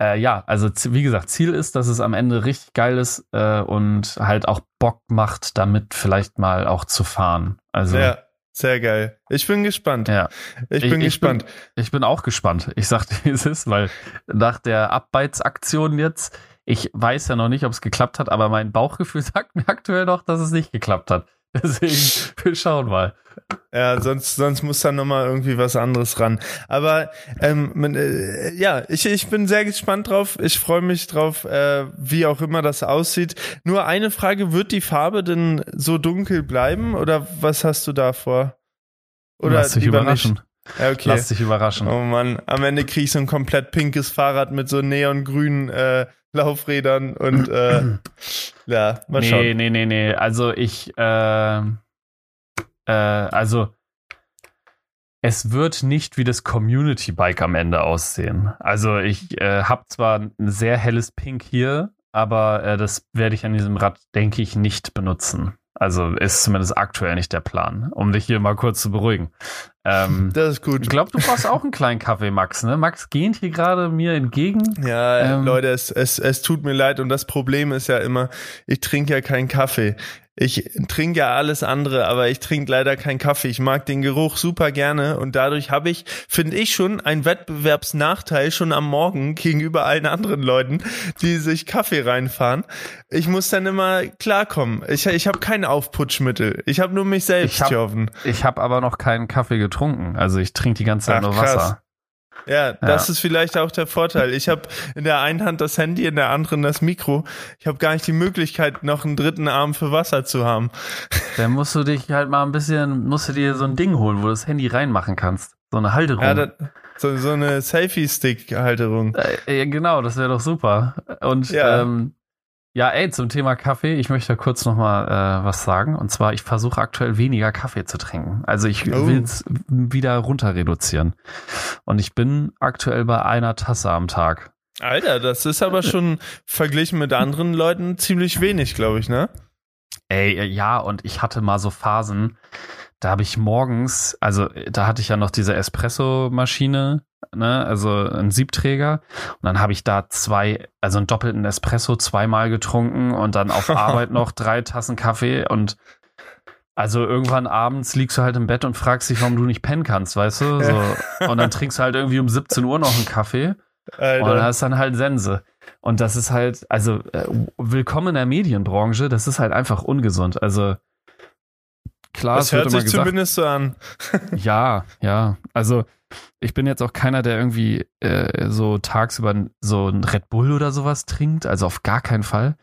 äh, ja, also wie gesagt, Ziel ist, dass es am Ende richtig geil ist äh, und halt auch Bock macht, damit vielleicht mal auch zu fahren. Also Ja, sehr geil. Ich bin gespannt. ja. Ich bin ich gespannt. Ich bin auch gespannt. Ich sag dir, es ist, weil nach der Abbeitsaktion jetzt, ich weiß ja noch nicht, ob es geklappt hat, aber mein Bauchgefühl sagt mir aktuell noch, dass es nicht geklappt hat. Deswegen, wir schauen mal. Ja, sonst, sonst muss da nochmal irgendwie was anderes ran. Aber ähm, äh, ja, ich, ich bin sehr gespannt drauf. Ich freue mich drauf, äh, wie auch immer das aussieht. Nur eine Frage, wird die Farbe denn so dunkel bleiben oder was hast du da vor? Oder Lass dich überraschen. nicht? Ja, okay. Lass dich überraschen. Oh Mann, am Ende krieg ich so ein komplett pinkes Fahrrad mit so neongrünen äh, Laufrädern und äh, ja, mal nee, schauen. nee, nee, nee. Also ich, äh, äh, also es wird nicht wie das Community Bike am Ende aussehen. Also ich äh, habe zwar ein sehr helles Pink hier, aber äh, das werde ich an diesem Rad, denke ich, nicht benutzen. Also ist zumindest aktuell nicht der Plan, um dich hier mal kurz zu beruhigen. Ähm, Das ist ich gut. glaube, du brauchst auch einen kleinen Kaffee, Max. Ne? Max geht hier gerade mir entgegen. Ja, Ähm, Leute, es, es, es tut mir leid und das Problem ist ja immer, ich trinke ja keinen Kaffee. Ich trinke ja alles andere, aber ich trinke leider keinen Kaffee. Ich mag den Geruch super gerne und dadurch habe ich, finde ich schon, einen Wettbewerbsnachteil schon am Morgen gegenüber allen anderen Leuten, die sich Kaffee reinfahren. Ich muss dann immer klarkommen. Ich, ich habe kein Aufputschmittel. Ich habe nur mich selbst Ich hab-. Ich habe aber noch keinen Kaffee getrunken. Also ich trinke die ganze Zeit Ach, nur krass. Ja, das ist vielleicht auch der Vorteil. Ich habe in der einen Hand das Handy, in der anderen das Mikro. Ich habe gar nicht die Möglichkeit, noch einen dritten Arm für Wasser zu haben. Dann musst du dich halt mal ein bisschen, musst du dir so ein Ding holen, wo du das Handy reinmachen kannst. So eine Halterung. Ja, das, so, so eine Selfie-Stick-Halterung. äh, ja, genau, das wäre doch super. Und Ja. ja. Ähm, ja, ey, zum Thema Kaffee, ich möchte kurz noch mal äh, was sagen. Und zwar, ich versuche aktuell weniger Kaffee zu trinken. Also ich Oh. will es wieder runter reduzieren. Und ich bin aktuell bei einer Tasse am Tag. Alter, das ist aber schon verglichen mit anderen Leuten ziemlich wenig, glaube ich, ne? Ey, äh, ja, und ich hatte mal so Phasen, da habe ich morgens, also da hatte ich ja noch diese Espresso-Maschine, ne, also einen Siebträger. Und dann habe ich da zwei, also einen doppelten Espresso zweimal getrunken und dann auf Arbeit noch drei Tassen Kaffee und also irgendwann abends liegst du halt im Bett und fragst dich, warum du nicht pennen kannst, weißt du? So. Und dann trinkst du halt irgendwie um 17 Uhr noch einen Kaffee. Und dann Alter. hast dann halt Sense. Und das ist halt, also äh, willkommen in der Medienbranche, das ist halt einfach ungesund. Also klar, Das es hört sich gesagt, zumindest so an. ja, ja. Also ich bin jetzt auch keiner, der irgendwie äh, so tagsüber so ein Red Bull oder sowas trinkt, also auf gar keinen Fall.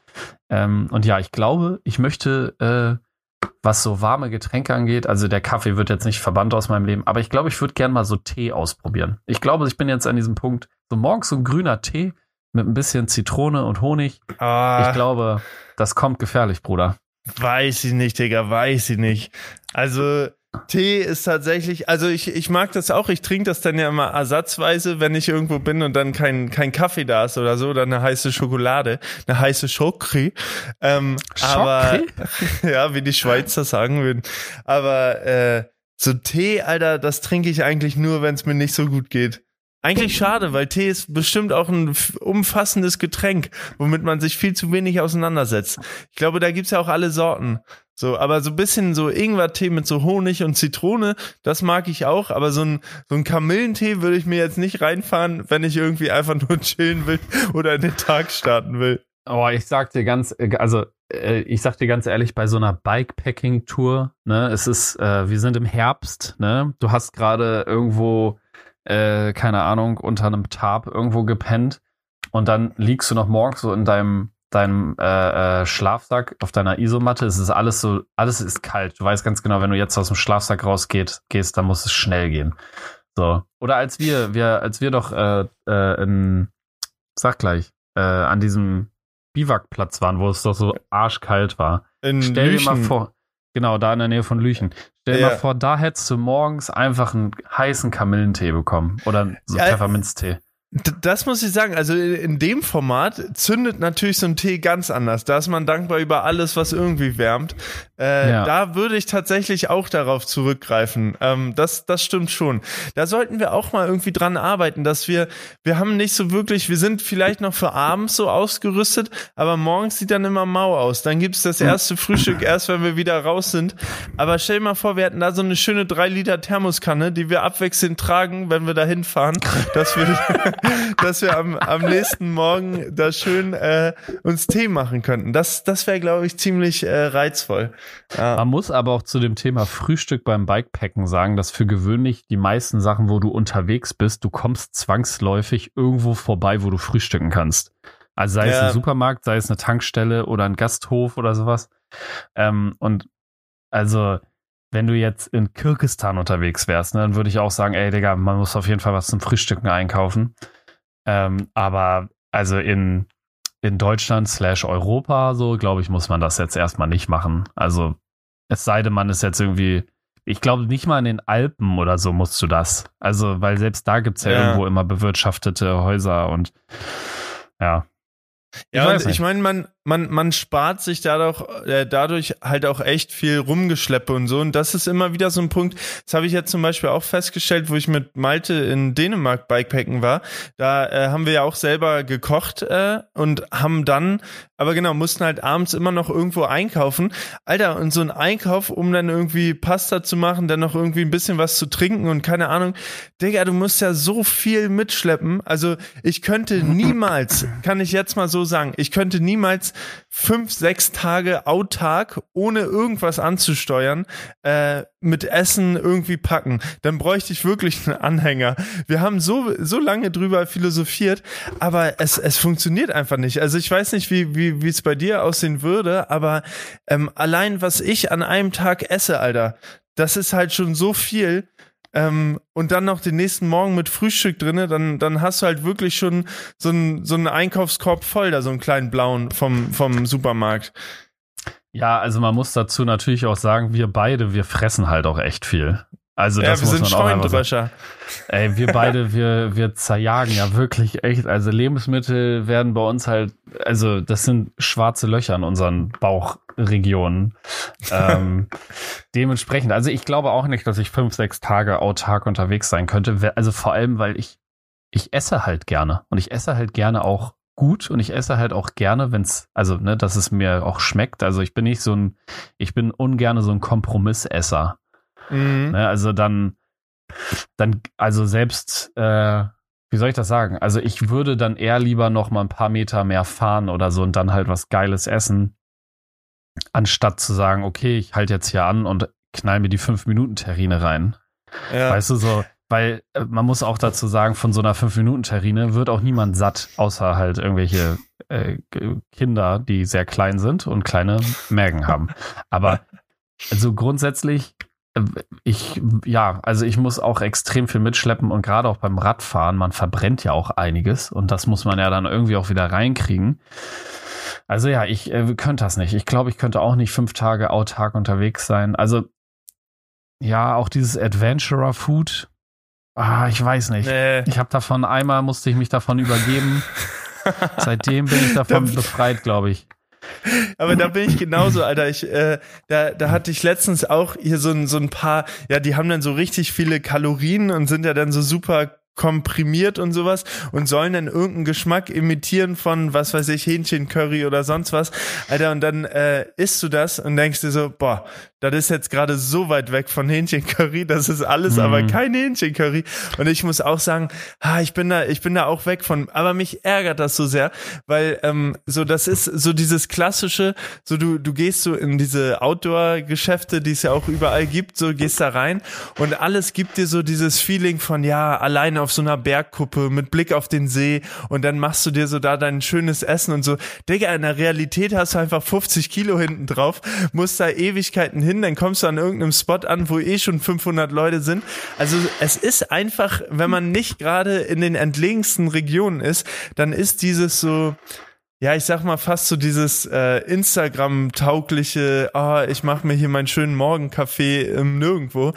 Ähm, und ja, ich glaube, ich möchte, äh, was so warme Getränke angeht, also der Kaffee wird jetzt nicht verbannt aus meinem Leben, aber ich glaube, ich würde gern mal so Tee ausprobieren. Ich glaube, ich bin jetzt an diesem Punkt, so morgens so ein grüner Tee mit ein bisschen Zitrone und Honig. Ah, Ich glaube, das kommt gefährlich, Bruder. Weiß ich nicht, Digga, weiß ich nicht. Also Tee ist tatsächlich, also ich, ich mag das auch, ich trinke das dann ja immer ersatzweise, wenn ich irgendwo bin und dann kein, kein Kaffee da ist oder so, oder eine heiße Schokolade, eine heiße Chocri. Ähm, aber, ja, wie die Schweizer sagen würden. Aber äh, so Tee, Alter, das trinke ich eigentlich nur, wenn es mir nicht so gut geht. Eigentlich schade, weil Tee ist bestimmt auch ein umfassendes Getränk, womit man sich viel zu wenig auseinandersetzt. Ich glaube, da gibt's ja auch alle Sorten. So, aber so ein bisschen so Ingwertee mit so Honig und Zitrone, das mag ich auch, aber so ein, so ein Kamillentee würde ich mir jetzt nicht reinfahren, wenn ich irgendwie einfach nur chillen will oder in den Tag starten will. Oh, ich sag dir ganz, also äh, ich sag dir ganz ehrlich, bei so einer Bikepacking-Tour, ne, es ist, äh, wir sind im Herbst, ne, du hast gerade irgendwo, äh, keine Ahnung, unter einem Tarp irgendwo gepennt und dann liegst du noch morgens so in deinem deinem äh, äh, Schlafsack auf deiner Isomatte. Es ist alles so, alles ist kalt. Du weißt ganz genau, wenn du jetzt aus dem Schlafsack rausgehst, gehst, dann muss es schnell gehen. So. Oder als wir, wir, als wir doch äh, äh, in, sag gleich, äh, an diesem Biwakplatz waren, wo es doch so arschkalt war. In Stell Lüchen. dir mal vor, genau, da in der Nähe von Lüchen. Stell dir Ja. mal vor, da hättest du morgens einfach einen heißen Kamillentee bekommen oder so Ja, Pfefferminztee. Das muss ich sagen. Also in in dem Format zündet natürlich so ein Tee ganz anders. Da ist man dankbar über alles, was irgendwie wärmt. Äh, Ja. Da würde ich tatsächlich auch darauf zurückgreifen. Ähm, das, das stimmt schon. Da sollten wir auch mal irgendwie dran arbeiten, dass wir, wir haben nicht so wirklich, wir sind vielleicht noch für abends so ausgerüstet, aber morgens sieht dann immer mau aus. Dann gibt's das erste Frühstück erst, wenn wir wieder raus sind. Aber stell dir mal vor, wir hätten da so eine schöne 3 Liter Thermoskanne, die wir abwechselnd tragen, wenn wir da hinfahren, dass wir, dass wir am, am nächsten Morgen da schön äh, uns Tee machen könnten. Das, das wäre, glaube ich, ziemlich äh, reizvoll. Ja. Man muss aber auch zu dem Thema Frühstück beim Bikepacken sagen, dass für gewöhnlich die meisten Sachen, wo du unterwegs bist, du kommst zwangsläufig irgendwo vorbei, wo du frühstücken kannst. Also sei es Ja. ein Supermarkt, sei es eine Tankstelle oder ein Gasthof oder sowas. Ähm, und also, wenn du jetzt in Kirgistan unterwegs wärst, ne, dann würde ich auch sagen, ey Digga, man muss auf jeden Fall was zum Frühstücken einkaufen. Ähm, aber also in, in Deutschland slash Europa, so glaube ich, muss man das jetzt erstmal nicht machen. Also es sei denn, man ist jetzt irgendwie, ich glaube nicht mal in den Alpen oder so musst du das. Also, weil selbst da gibt es ja, Ja. irgendwo immer bewirtschaftete Häuser und ja. Ja, nicht. ich meine, man, man, man spart sich dadurch, äh, dadurch halt auch echt viel Rumgeschleppe und so. Und das ist immer wieder so ein Punkt. Das habe ich jetzt zum Beispiel auch festgestellt, wo ich mit Malte in Dänemark Bikepacken war. Da äh, haben wir ja auch selber gekocht äh, und haben dann, aber genau, mussten halt abends immer noch irgendwo einkaufen. Alter, und so ein Einkauf, um dann irgendwie Pasta zu machen, dann noch irgendwie ein bisschen was zu trinken und keine Ahnung. Digga, du musst ja so viel mitschleppen. Also ich könnte niemals, kann ich jetzt mal so sagen, ich könnte niemals fünf, sechs Tage autark, ohne irgendwas anzusteuern, äh, mit Essen irgendwie packen. Dann bräuchte ich wirklich einen Anhänger. Wir haben so, so lange drüber philosophiert, aber es, es funktioniert einfach nicht. Also ich weiß nicht, wie, wie, wie es bei dir aussehen würde, aber ähm, allein was ich an einem Tag esse, Alter, das ist halt schon so viel. Ähm, und dann noch den nächsten Morgen mit Frühstück drinne, dann, dann hast du halt wirklich schon so einen so einen Einkaufskorb voll, da so einen kleinen blauen vom, vom Supermarkt. Ja, also man muss dazu natürlich auch sagen, wir beide, wir fressen halt auch echt viel. Also ja, das wir muss sind. Scheunendrescher. Ey, wir beide, wir, wir zerjagen ja wirklich echt. Also Lebensmittel werden bei uns halt, also das sind schwarze Löcher in unseren Bauchregionen. ähm, dementsprechend, also ich glaube auch nicht, dass ich fünf, sechs Tage autark unterwegs sein könnte. Also vor allem, weil ich, ich esse halt gerne. Und ich esse halt gerne auch gut und ich esse halt auch gerne, wenn's, also, ne, dass es mir auch schmeckt. Also ich bin nicht so ein, ich bin ungerne so ein Kompromissesser. Mhm. Ne, also dann, dann, also selbst, äh, wie soll ich das sagen? Also ich würde dann eher lieber noch mal ein paar Meter mehr fahren oder so und dann halt was Geiles essen, anstatt zu sagen, okay, ich halte jetzt hier an und knall mir die 5-Minuten-Terrine rein. Ja. Weißt du, so, weil äh, man muss auch dazu sagen, von so einer 5-Minuten-Terrine wird auch niemand satt, außer halt irgendwelche äh, Kinder, die sehr klein sind und kleine Mägen haben. Aber also grundsätzlich, ich, ja, also ich muss auch extrem viel mitschleppen und gerade auch beim Radfahren, man verbrennt ja auch einiges und das muss man ja dann irgendwie auch wieder reinkriegen. Also ja, ich äh, könnte das nicht. Ich glaube, ich könnte auch nicht fünf Tage autark unterwegs sein. Also ja, auch dieses Adventurer Food. Ah, ich weiß nicht. Nee. Ich habe davon einmal musste ich mich davon übergeben. Seitdem bin ich davon Da- befreit, glaube ich. Aber da bin ich genauso, Alter. Ich, äh, da, da hatte ich letztens auch hier so ein, so ein paar, ja, die haben dann so richtig viele Kalorien und sind ja dann so super komprimiert und sowas und sollen dann irgendeinen Geschmack imitieren von, was weiß ich, Hähnchencurry oder sonst was. Alter, und dann äh, isst du das und denkst dir so, boah, das ist jetzt gerade so weit weg von Hähnchencurry, das ist alles Mhm. aber kein Hähnchencurry. Und ich muss auch sagen, ah, ich bin da, ich bin da auch weg von, aber mich ärgert das so sehr, weil ähm, so das ist so dieses klassische, so du du gehst so in diese Outdoor-Geschäfte, die es ja auch überall gibt, so gehst da rein und alles gibt dir so dieses Feeling von ja alleine auf so einer Bergkuppe mit Blick auf den See und dann machst du dir so da dein schönes Essen und so. Digga, in der Realität hast du einfach 50 Kilo hinten drauf, musst da Ewigkeiten hin, dann kommst du an irgendeinem Spot an, wo eh schon 500 Leute sind. Also es ist einfach, wenn man nicht gerade in den entlegensten Regionen ist, dann ist dieses so, ja, ich sag mal fast so dieses äh, Instagram-taugliche, ah, ich mache mir hier meinen schönen Morgenkaffee im Nirgendwo.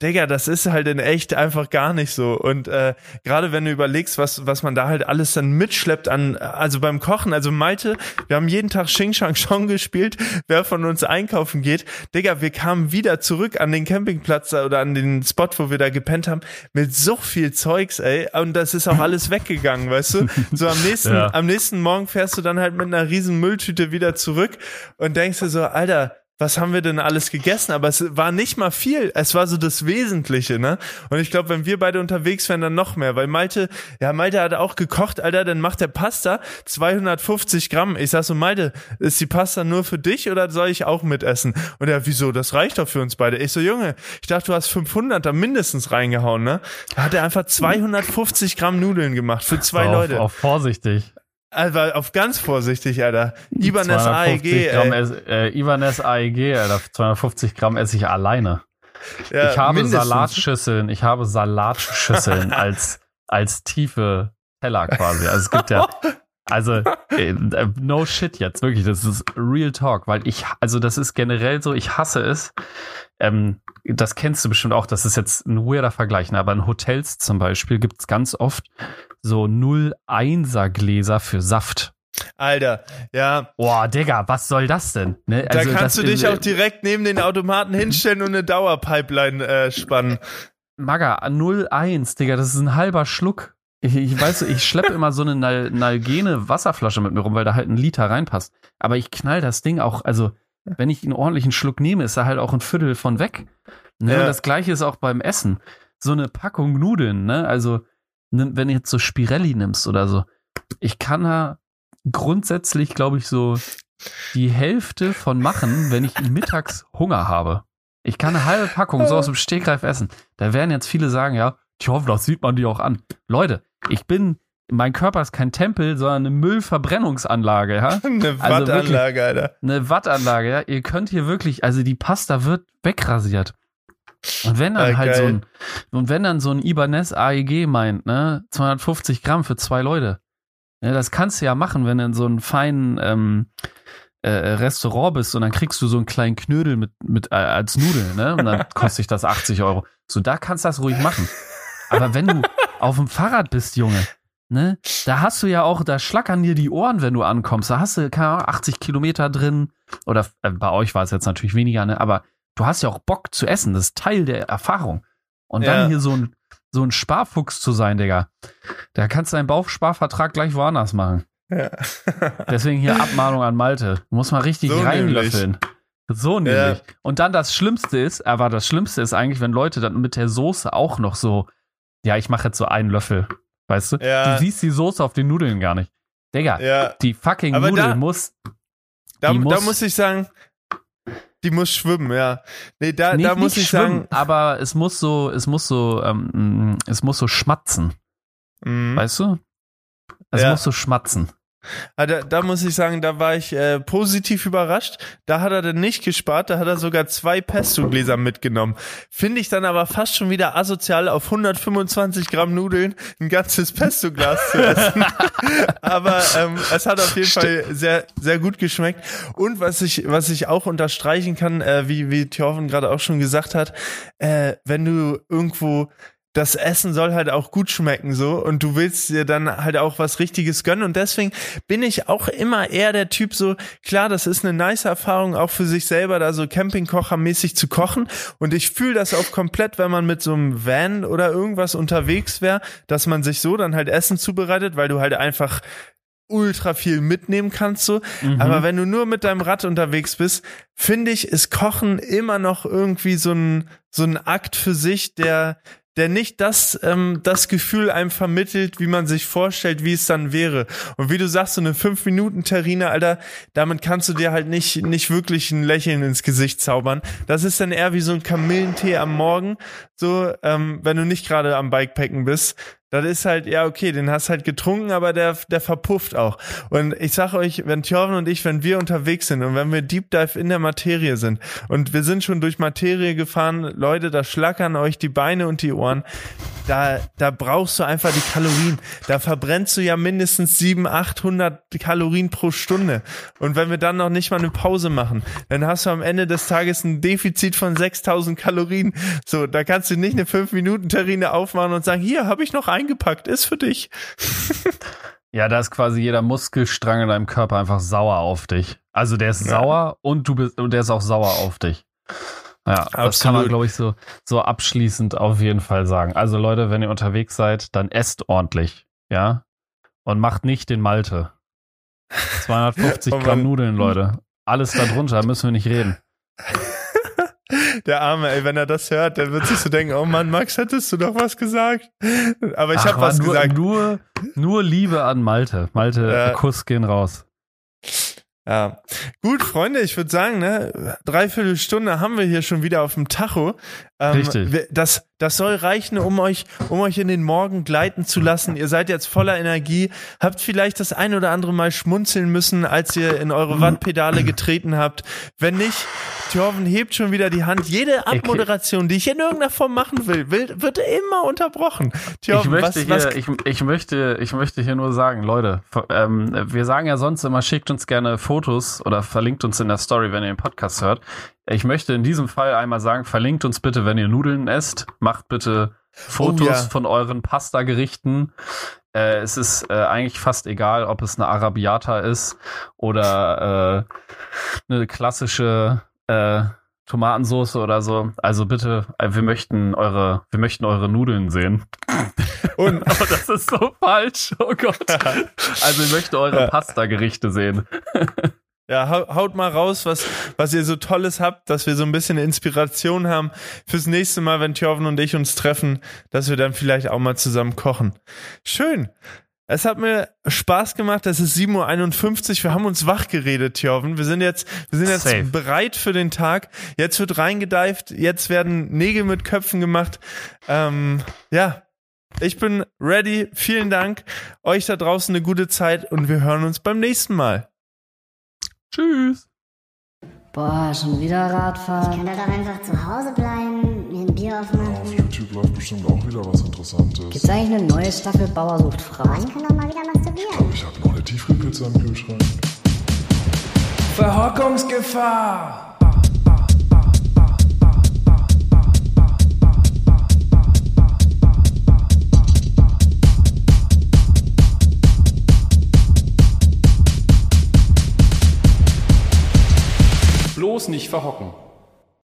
Digga, das ist halt in echt einfach gar nicht so. Und äh, gerade wenn du überlegst, was, was man da halt alles dann mitschleppt an, also beim Kochen, also Malte, wir haben jeden Tag Xing Shang Chong gespielt, wer von uns einkaufen geht. Digga, wir kamen wieder zurück an den Campingplatz oder an den Spot, wo wir da gepennt haben, mit so viel Zeugs, ey. Und das ist auch alles weggegangen, weißt du? So am nächsten, ja. am nächsten Morgen fährst du dann halt mit einer riesen Mülltüte wieder zurück und denkst dir so, Alter, was haben wir denn alles gegessen? Aber es war nicht mal viel. Es war so das Wesentliche, ne? Und ich glaube, wenn wir beide unterwegs wären, dann noch mehr. Weil Malte, ja, Malte hat auch gekocht, Alter, dann macht der Pasta 250 Gramm. Ich sag so, Malte, ist die Pasta nur für dich oder soll ich auch mitessen? Und er, wieso? Das reicht doch für uns beide. Ich so, Junge, ich dachte, du hast 500 da mindestens reingehauen, ne? Da hat er einfach 250 Gramm Nudeln gemacht für zwei auf, Leute. Auf vorsichtig. Also auf ganz vorsichtig, Alter. Ibanez AEG. Gramm äh, Ibanez AEG, Alter. 250 Gramm esse ich alleine. Ja, ich habe mindestens. Salatschüsseln, ich habe Salatschüsseln als, als tiefe Teller quasi. Also es gibt ja, also äh, no shit jetzt, wirklich, das ist real talk, weil ich, also das ist generell so, ich hasse es. Ähm, das kennst du bestimmt auch, das ist jetzt ein weirder Vergleich, ne? aber in Hotels zum Beispiel gibt es ganz oft so 0,1er Gläser für Saft. Alter, ja. Boah, Digga, was soll das denn? Ne? Da also, kannst du dich auch direkt neben den Automaten hinstellen und eine Dauerpipeline äh, spannen. Maga, 0,1, Digga, das ist ein halber Schluck. Ich, ich weiß, ich schleppe immer so eine Nal Nalgene Wasserflasche mit mir rum, weil da halt ein Liter reinpasst. Aber ich knall das Ding auch, also wenn ich einen ordentlichen Schluck nehme, ist da halt auch ein Viertel von weg. Ne? Ja. Und das gleiche ist auch beim Essen. So eine Packung Nudeln, ne? Also wenn du jetzt so Spirelli nimmst oder so, ich kann da grundsätzlich, glaube ich, so die Hälfte von machen, wenn ich mittags Hunger habe. Ich kann eine halbe Packung so aus dem Stegreif essen. Da werden jetzt viele sagen, ja, ich hoffe, das sieht man die auch an. Leute, ich bin, mein Körper ist kein Tempel, sondern eine Müllverbrennungsanlage, ja. eine also Wattanlage, Alter. Eine Wattanlage, ja. Ihr könnt hier wirklich, also die Pasta wird wegrasiert. Und wenn dann ah, halt geil. so ein, und wenn dann so ein Ibanez AEG meint, ne, 250 Gramm für zwei Leute, ja, das kannst du ja machen, wenn du in so einem feinen ähm, äh, Restaurant bist und dann kriegst du so einen kleinen Knödel mit, mit äh, als Nudel, ne, und dann kostet dich das 80 Euro. So, da kannst du das ruhig machen. Aber wenn du auf dem Fahrrad bist, Junge, ne, da hast du ja auch, da schlackern dir die Ohren, wenn du ankommst. Da hast du, keine Ahnung, 80 Kilometer drin. Oder äh, bei euch war es jetzt natürlich weniger, ne, aber du hast ja auch Bock zu essen. Das ist Teil der Erfahrung. Und ja. dann hier so ein, so ein Sparfuchs zu sein, Digga. Da kannst du deinen Bauchsparvertrag gleich woanders machen. Ja. Deswegen hier Abmahnung an Malte. Du musst mal richtig so reinlöffeln. So nämlich. Ja. Und dann das Schlimmste ist, aber das Schlimmste ist eigentlich, wenn Leute dann mit der Soße auch noch so, ja, ich mache jetzt so einen Löffel. Weißt du? Ja. Du siehst die Soße auf den Nudeln gar nicht. Digga, ja. die fucking aber Nudel da, muss. Da, muss, da muss ich sagen, die muss schwimmen, ja. Nee, da, nicht, da muss ich schwimmen, sagen. Aber es muss so, es muss so, ähm, es muss so schmatzen. Mhm. Weißt du? Es ja. muss so schmatzen. Ah, da, da muss ich sagen, da war ich äh, positiv überrascht. Da hat er dann nicht gespart, da hat er sogar zwei Pesto-Gläser mitgenommen. Finde ich dann aber fast schon wieder asozial, auf 125 Gramm Nudeln ein ganzes Pesto-Glas zu essen. aber ähm, es hat auf jeden Fall sehr, sehr gut geschmeckt. Und was ich, was ich auch unterstreichen kann, äh, wie, wie Thorven gerade auch schon gesagt hat, äh, wenn du irgendwo das Essen soll halt auch gut schmecken so und du willst dir dann halt auch was richtiges gönnen und deswegen bin ich auch immer eher der Typ so, klar, das ist eine nice Erfahrung auch für sich selber da so Campingkochermäßig zu kochen und ich fühle das auch komplett, wenn man mit so einem Van oder irgendwas unterwegs wäre, dass man sich so dann halt Essen zubereitet, weil du halt einfach ultra viel mitnehmen kannst so. Mhm. Aber wenn du nur mit deinem Rad unterwegs bist, finde ich, ist Kochen immer noch irgendwie so ein, so ein Akt für sich, der, der nicht das, ähm, das Gefühl einem vermittelt, wie man sich vorstellt, wie es dann wäre. Und wie du sagst, so eine 5-Minuten-Terrine, Alter, damit kannst du dir halt nicht, nicht wirklich ein Lächeln ins Gesicht zaubern. Das ist dann eher wie so ein Kamillentee am Morgen, so, ähm, wenn du nicht gerade am Bikepacken bist. Das ist halt, ja, okay, den hast halt getrunken, aber der, der verpufft auch. Und ich sag euch, wenn Thjörven und ich, wenn wir unterwegs sind und wenn wir Deep Dive in der Materie sind und wir sind schon durch Materie gefahren, Leute, da schlackern euch die Beine und die Ohren. Da, da brauchst du einfach die Kalorien. Da verbrennst du ja mindestens 700, 800 Kalorien pro Stunde. Und wenn wir dann noch nicht mal eine Pause machen, dann hast du am Ende des Tages ein Defizit von 6000 Kalorien. So, da kannst du nicht eine 5-Minuten-Terrine aufmachen und sagen, hier, habe ich noch eingepackt, ist für dich. Ja, da ist quasi jeder Muskelstrang in deinem Körper einfach sauer auf dich. Also der ist Ja. sauer und du bist und der ist auch sauer auf dich. Ja, das kann Absolut. man, glaube ich, so, so abschließend auf jeden Fall sagen. Also Leute, wenn ihr unterwegs seid, dann esst ordentlich, ja? Und macht nicht den Malte. 250 Oh Gramm. Nudeln, Leute. Alles darunter, müssen wir nicht reden. Der Arme, ey, wenn er das hört, der wird sich so denken, oh Mann, Max, hättest du doch was gesagt. Aber ich habe was nur, gesagt. Nur, nur Liebe an Malte. Malte, Ja. Kuss gehen raus. Ja. Gut, Freunde, ich würde sagen, ne, dreiviertel Stunde haben wir hier schon wieder auf dem Tacho. Ähm, Richtig. Das, das soll reichen, um euch, um euch in den Morgen gleiten zu lassen. Ihr seid jetzt voller Energie, habt vielleicht das ein oder andere Mal schmunzeln müssen, als ihr in eure Wandpedale getreten habt. Wenn nicht, Thorven hebt schon wieder die Hand. Jede Abmoderation, die ich in irgendeiner Form machen will, will wird immer unterbrochen. Ich Thorven, möchte, was, hier, was, ich, ich, möchte, ich möchte hier nur sagen, Leute, ähm, wir sagen ja sonst immer, schickt uns gerne Fotos oder verlinkt uns in der Story, wenn ihr den Podcast hört. Ich möchte in diesem Fall einmal sagen, verlinkt uns bitte, wenn ihr Nudeln esst. Macht bitte Fotos Oh ja. von euren Pasta-Gerichten. Äh, es ist äh, eigentlich fast egal, ob es eine Arabiata ist oder äh, eine klassische äh, Tomatensauce oder so. Also bitte, äh, wir möchten eure, wir möchten eure Nudeln sehen. und, Aber das ist so falsch. Oh Gott. Also ich möchte eure Pasta-Gerichte sehen. Ja, hau- haut mal raus, was, was ihr so Tolles habt, dass wir so ein bisschen Inspiration haben fürs nächste Mal, wenn Thjörven und ich uns treffen, dass wir dann vielleicht auch mal zusammen kochen. Schön. Es hat mir Spaß gemacht. Es ist 7.51 Uhr. Wir haben uns wach geredet, Thjörven. Wir sind jetzt, wir sind jetzt Safe. bereit für den Tag. Jetzt wird reingedeift. Jetzt werden Nägel mit Köpfen gemacht. Ähm, ja. Ich bin ready. Vielen Dank. Euch da draußen eine gute Zeit und wir hören uns beim nächsten Mal. Tschüss. Boah, schon wieder Ich Radfahren. kann halt auch einfach zu Hause bleiben, mir ein Bier aufmachen. Auf YouTube läuft bestimmt auch wieder was Interessantes. Gibt's eigentlich eine neue Staffel Bauer sucht Frau? Man kann auch mal wieder masturbieren. Ich habe noch eine Tiefkühlpizza im Kühlschrank. Verhockungsgefahr. Bloß nicht verhocken.